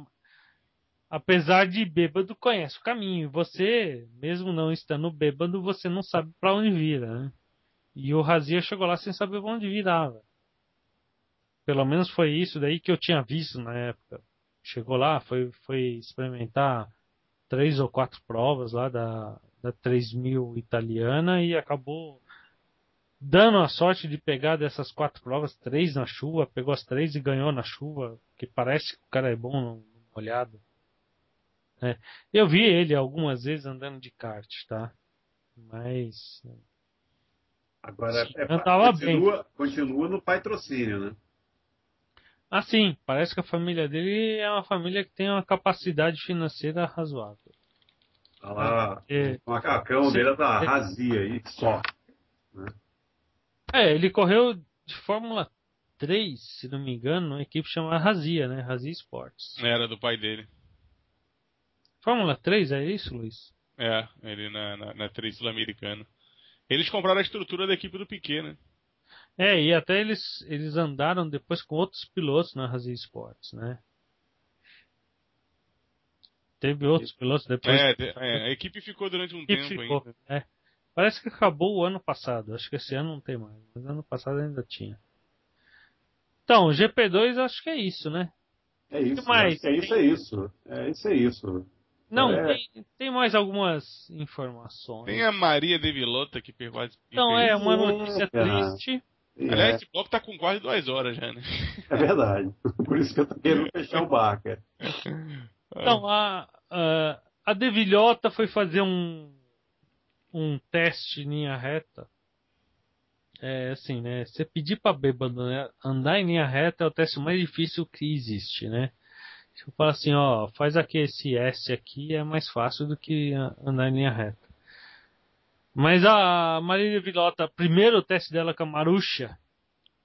apesar de bêbado conhece o caminho. Você, mesmo não estando bêbado, você não sabe para onde vira, né? E o Razia chegou lá sem saber para onde virava. Pelo menos foi isso daí que eu tinha visto na época. Chegou lá, foi, foi experimentar três ou quatro provas lá da, da 3000 italiana e acabou dando a sorte de pegar dessas quatro provas, três na chuva, pegou as três e ganhou na chuva, que parece que o cara é bom no molhado. É. Eu vi ele algumas vezes andando de kart, tá? Mas Agora, é, continua, continua no patrocínio, né? Assim, parece que a família dele é uma família que tem uma capacidade financeira razoável. Tá lá, É. a cacão Sim. dele tá razia aí, só. É, ele correu de Fórmula 3, se não me engano, numa equipe chamada Razia, né? Razia Sports. Era do pai dele. Fórmula 3, é isso, Luiz? É, ele na, na, na 3 sul-americana. Eles compraram a estrutura da equipe do Piquet, né? É, e até eles, eles andaram depois com outros pilotos na Razia Sports, né? Teve outros pilotos depois. É, de- é, a equipe ficou durante um tempo ficou. ainda. É. Parece que acabou o ano passado. Acho que esse ano não tem mais. Mas ano passado ainda tinha. Então, o GP2 acho que é isso, né? É isso. Que mais? acho que É isso, é isso. É isso, é isso. Não, É. tem, tem mais algumas informações. Tem a Maria de Vilota que as Então, é uma notícia triste. Aliás, É, esse bloco tá com quase duas horas já, né? é verdade. Por isso que eu tô querendo fechar o bar, cara. Então, a, a, a Devilhota foi fazer um, um teste em linha reta. É assim, né? Você pedir pra bêbado né, andar em linha reta é o teste mais difícil que existe, né? Se eu falar assim, ó, faz aqui esse S aqui é mais fácil do que andar em linha reta. Mas a Marília Vilota, primeiro teste dela com a Marusha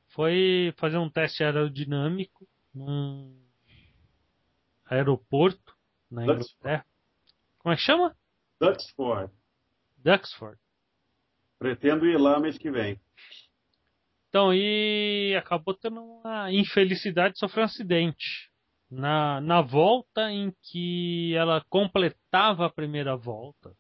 foi fazer um teste aerodinâmico num aeroporto na. Inglaterra. Como é que chama? Duxford. Duxford. Pretendo ir lá mês que vem. Então, e acabou tendo uma infelicidade de sofrer um acidente. Na, na volta em que ela completava a primeira volta.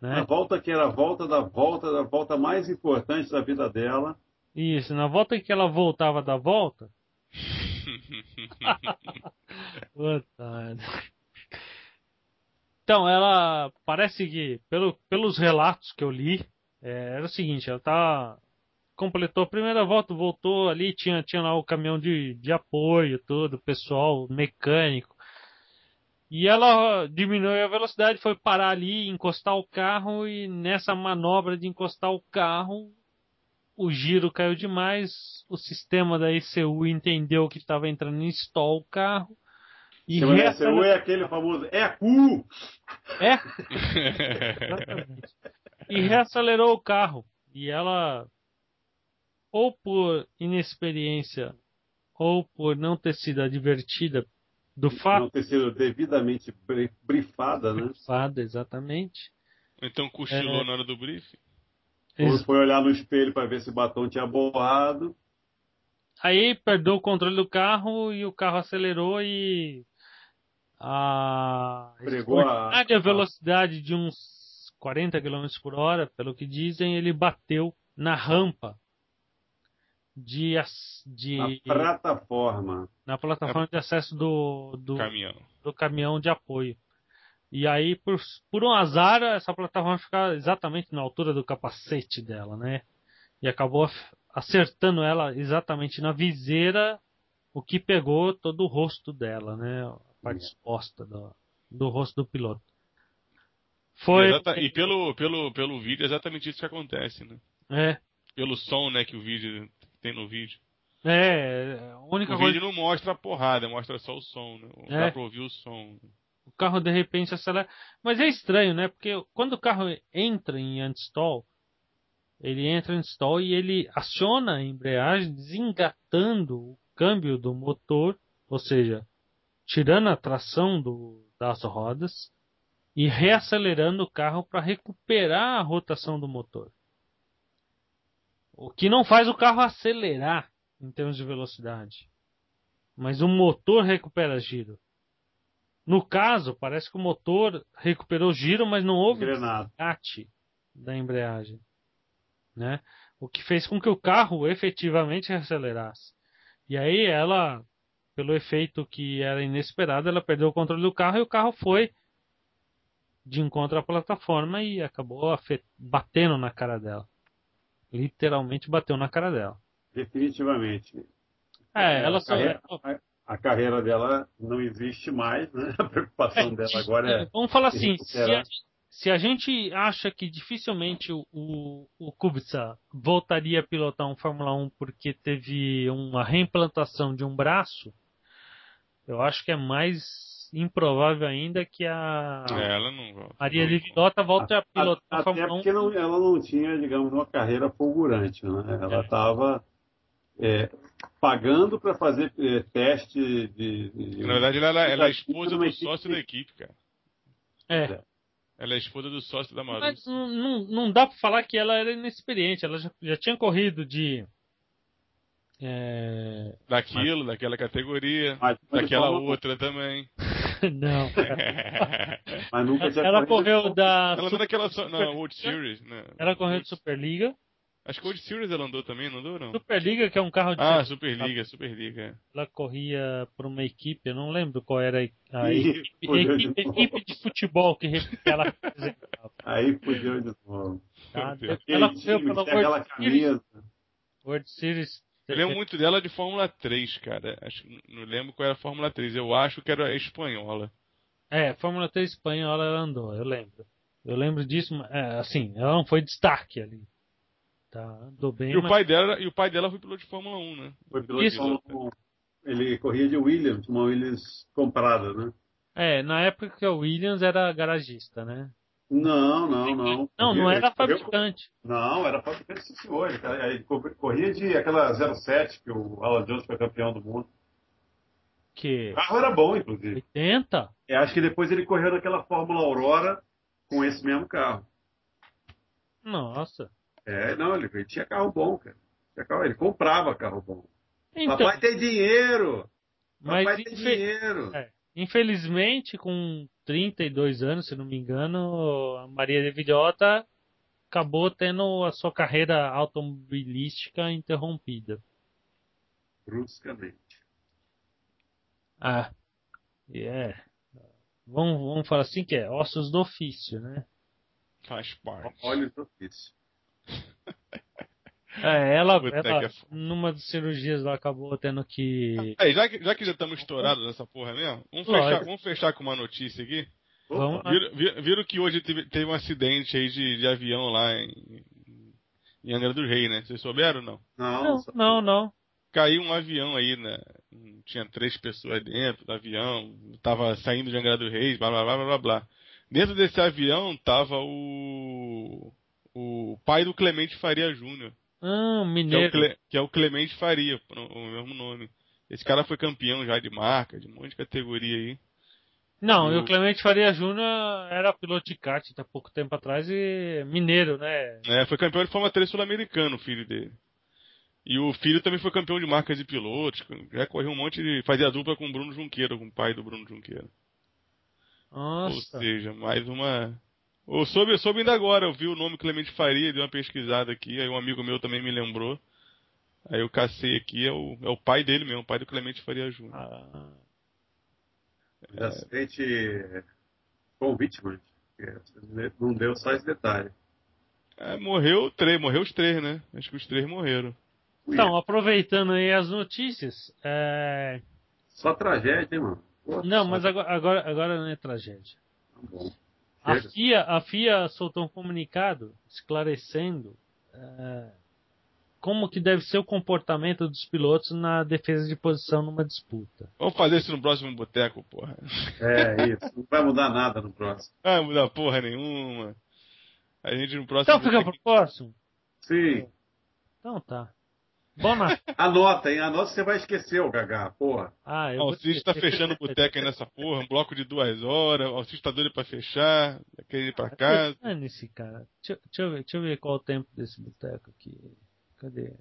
Né? volta que era a volta da volta, da volta mais importante da vida dela. Isso, na volta que ela voltava da volta. Então, ela parece que, pelo, pelos relatos que eu li, é, era o seguinte, ela tá. Completou a primeira volta, voltou ali, tinha, tinha lá o caminhão de, de apoio, tudo, pessoal, mecânico. E ela diminuiu a velocidade, foi parar ali, encostar o carro, e nessa manobra de encostar o carro, o giro caiu demais, o sistema da ECU entendeu que estava entrando em stall o carro. E reacelerou- SU é aquele famoso é cu! É, exatamente. E reacelerou o carro. E ela, ou por inexperiência, ou por não ter sido advertida do fato, Não ter sido devidamente bri- brifada, né? fada exatamente. então cochilou É. na hora do briefing. Ou foi olhar no espelho para ver se o batom tinha borrado. Aí perdeu o controle do carro e o carro acelerou e a Pregou a- a velocidade de uns 40 km por hora, pelo que dizem, ele bateu na rampa de, de Na plataforma. na plataforma de acesso do, do, Caminhão. do caminhão de apoio. E aí, por, por um azar, essa plataforma ficava exatamente na altura do capacete dela, né? E acabou acertando ela exatamente na viseira, o que pegou todo o rosto dela, né? A parte exposta do, do rosto do piloto. Foi. E, exata- e pelo, pelo, pelo vídeo é exatamente isso que acontece, né? É, Pelo som, né, que o vídeo tem no vídeo. é, a única O coisa. vídeo não mostra a porrada, mostra só o som, né? É. Dá pra ouvir o som. o carro de repente acelera. Mas é estranho, né? Porque quando o carro entra em anti-stall, ele entra em stall e ele aciona a embreagem desengatando o câmbio do motor, ou seja, tirando a tração do, das rodas e reacelerando o carro para recuperar a rotação do motor. O que não faz o carro acelerar em termos de velocidade. Mas o motor recupera giro. No caso, parece que o motor recuperou giro, mas não houve desgaste da embreagem. Né? O que fez com que o carro efetivamente acelerasse. E aí ela, pelo efeito que era inesperado, ela perdeu o controle do carro e o carro foi de encontro à plataforma e acabou batendo na cara dela. Literalmente bateu na cara dela. Definitivamente. É, ela a, só. carreira, a- a carreira dela não existe mais, né? A preocupação dela agora é. Vamos falar assim, se a, se a gente acha que dificilmente o, o, o Kubica voltaria a pilotar um Fórmula 1 porque teve uma reimplantação de um braço, eu acho que é mais improvável ainda que a É, ela não volta. Maria Livinota volte a pilotar Até a Fórmula 1. porque não- ela não tinha, digamos, uma carreira fulgurante. Né? Ela É. estava pagando para fazer é, teste de, de- Na verdade, ela, ela é esposa do sócio da equipe, cara. É. Ela é esposa do sócio da Maru. Mas não, não, não dá pra falar que ela era inexperiente. Ela já, já tinha corrido de. É... Daquilo, daquela categoria, Mas, mas daquela ela- outra também. não. mas nunca tinha Ela correu da. Ela andou naquela só- na World Series, né? Ela correu de Superliga. Acho que World Series ela andou também, não andou não? Superliga, que é um carro de. Ah, Superliga, Superliga. Ela corria por uma equipe, eu não lembro qual era a Ih, equipe, equipe, equipe de futebol que ela representava. Aí fudeu de novo. Tá? Ela correu pela World Series. camisa. World Series. Eu lembro muito dela de Fórmula 3, cara. Acho, que- não lembro qual era a Fórmula 3. Eu acho que era a espanhola. É, Fórmula 3 espanhola ela andou, eu lembro. Eu lembro disso, é, assim, ela não foi destaque ali. Tá, andou bem, E o mas- pai dela, e o pai dela foi piloto de Fórmula 1, né? Foi piloto de Isso. Fórmula 1. Ele corria de Williams, uma Williams comprada, né? É, na época que o Williams era garagista, né? Não, não, não. Não, não era fabricante. Não, era fabricante sim, senhor. Ele, corria de aquela 07 que o Alan Jones foi campeão do mundo. Que O carro era bom, inclusive. 80? Eu acho que depois ele correu naquela Fórmula Aurora com esse mesmo carro. Nossa. É, não, ele, ele tinha carro bom, cara. Tinha carro- ele comprava carro bom. Então, Papai tem dinheiro! mas Papai tem dinheiro! é, infelizmente, com 32 anos, se não me engano, a Maria de Villota acabou tendo a sua carreira automobilística interrompida. Bruscamente. Ah, é. Vamos, vamos falar assim que é ossos do ofício, né? Faz parte. Olha os ofícios. É, ela, Puta ela é numa das cirurgias ela acabou tendo que. Aí, já que, já que já estamos estourados nessa porra mesmo, vamos fechar, vamos fechar com uma notícia aqui. Vamos lá. Viram, viram- viram que hoje teve, teve um acidente aí de, de avião lá em, em Angra do Rei, né? Vocês souberam ou não? Não, Não, não. Caiu um avião aí, né? Tinha três pessoas dentro do avião, tava saindo de Angra do Reis, blá blá blá blá blá blá. Dentro desse avião tava o. o pai do Clemente Faria Júnior. Ah, Que é, mineiro. Que é o Clemente Faria, o mesmo nome. Esse cara foi campeão já de marca, de um monte de categoria aí. Não, e o Clemente Faria Júnior era piloto de kart até pouco tempo atrás e mineiro, né? É, foi campeão de Fórmula 3 sul-americano, o filho dele. E o filho também foi campeão de marcas de pilotos, já correu um monte de. fazia dupla com o Bruno Junqueira, com o pai do Bruno Junqueira. Ou Nossa. seja, mais uma. Eu soube, eu soube ainda agora, eu vi o nome Clemente Faria, dei uma pesquisada aqui, aí um amigo meu também me lembrou. Aí eu cacei aqui, é o, é o pai dele mesmo, o pai do Clemente Faria Júnior. Ah, De acidente com vítima. Não deu só esse detalhe. É, morreu três, morreu os três, né? Acho que os três morreram. Então, aproveitando aí as notícias, é... Só tragédia, hein, mano? Pô, não, mas agora, agora, agora não é tragédia. Tá bom. A. FIA, a FIA soltou um comunicado esclarecendo é, como que deve ser o comportamento dos pilotos na defesa de posição numa disputa. Vamos fazer isso no próximo boteco, porra. É isso. Não vai mudar nada no próximo. Ah, muda porra nenhuma. A gente no próximo. Então fica pro próximo? Sim. Então tá. Bom Natal. Anota, hein? Anota você vai esquecer o Gagá, porra. Ah, eu Alciste tá fechando o boteco aí nessa porra, um bloco de duas horas, o Alciste tá doido pra fechar, querendo ir pra casa. Dane-se, cara. Deixa, deixa eu ver, deixa eu ver qual o tempo desse boteco aqui. Cadê?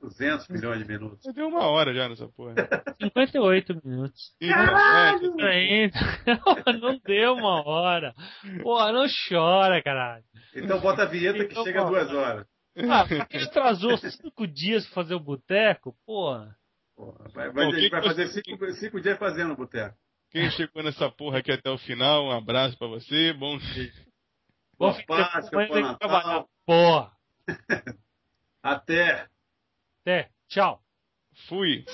200 milhões de minutos. Já deu uma hora já nessa porra. 58 minutos. Então, é, já- Ainda. Não deu uma hora. Porra, não chora, caralho. Então bota a vinheta que Então, chega a duas horas. Ah, pra quem atrasou cinco dias pra fazer o boteco, porra. Porra, vai, vai- Bom, a gente que vai que fazer você- cinco, cinco dias fazendo boteco. Quem chegou nessa porra aqui até o final, um abraço pra você, bom Boa de semana, Páscoa, bom que trabalhar. Natal. Porra. Até. Até. Tchau. fui.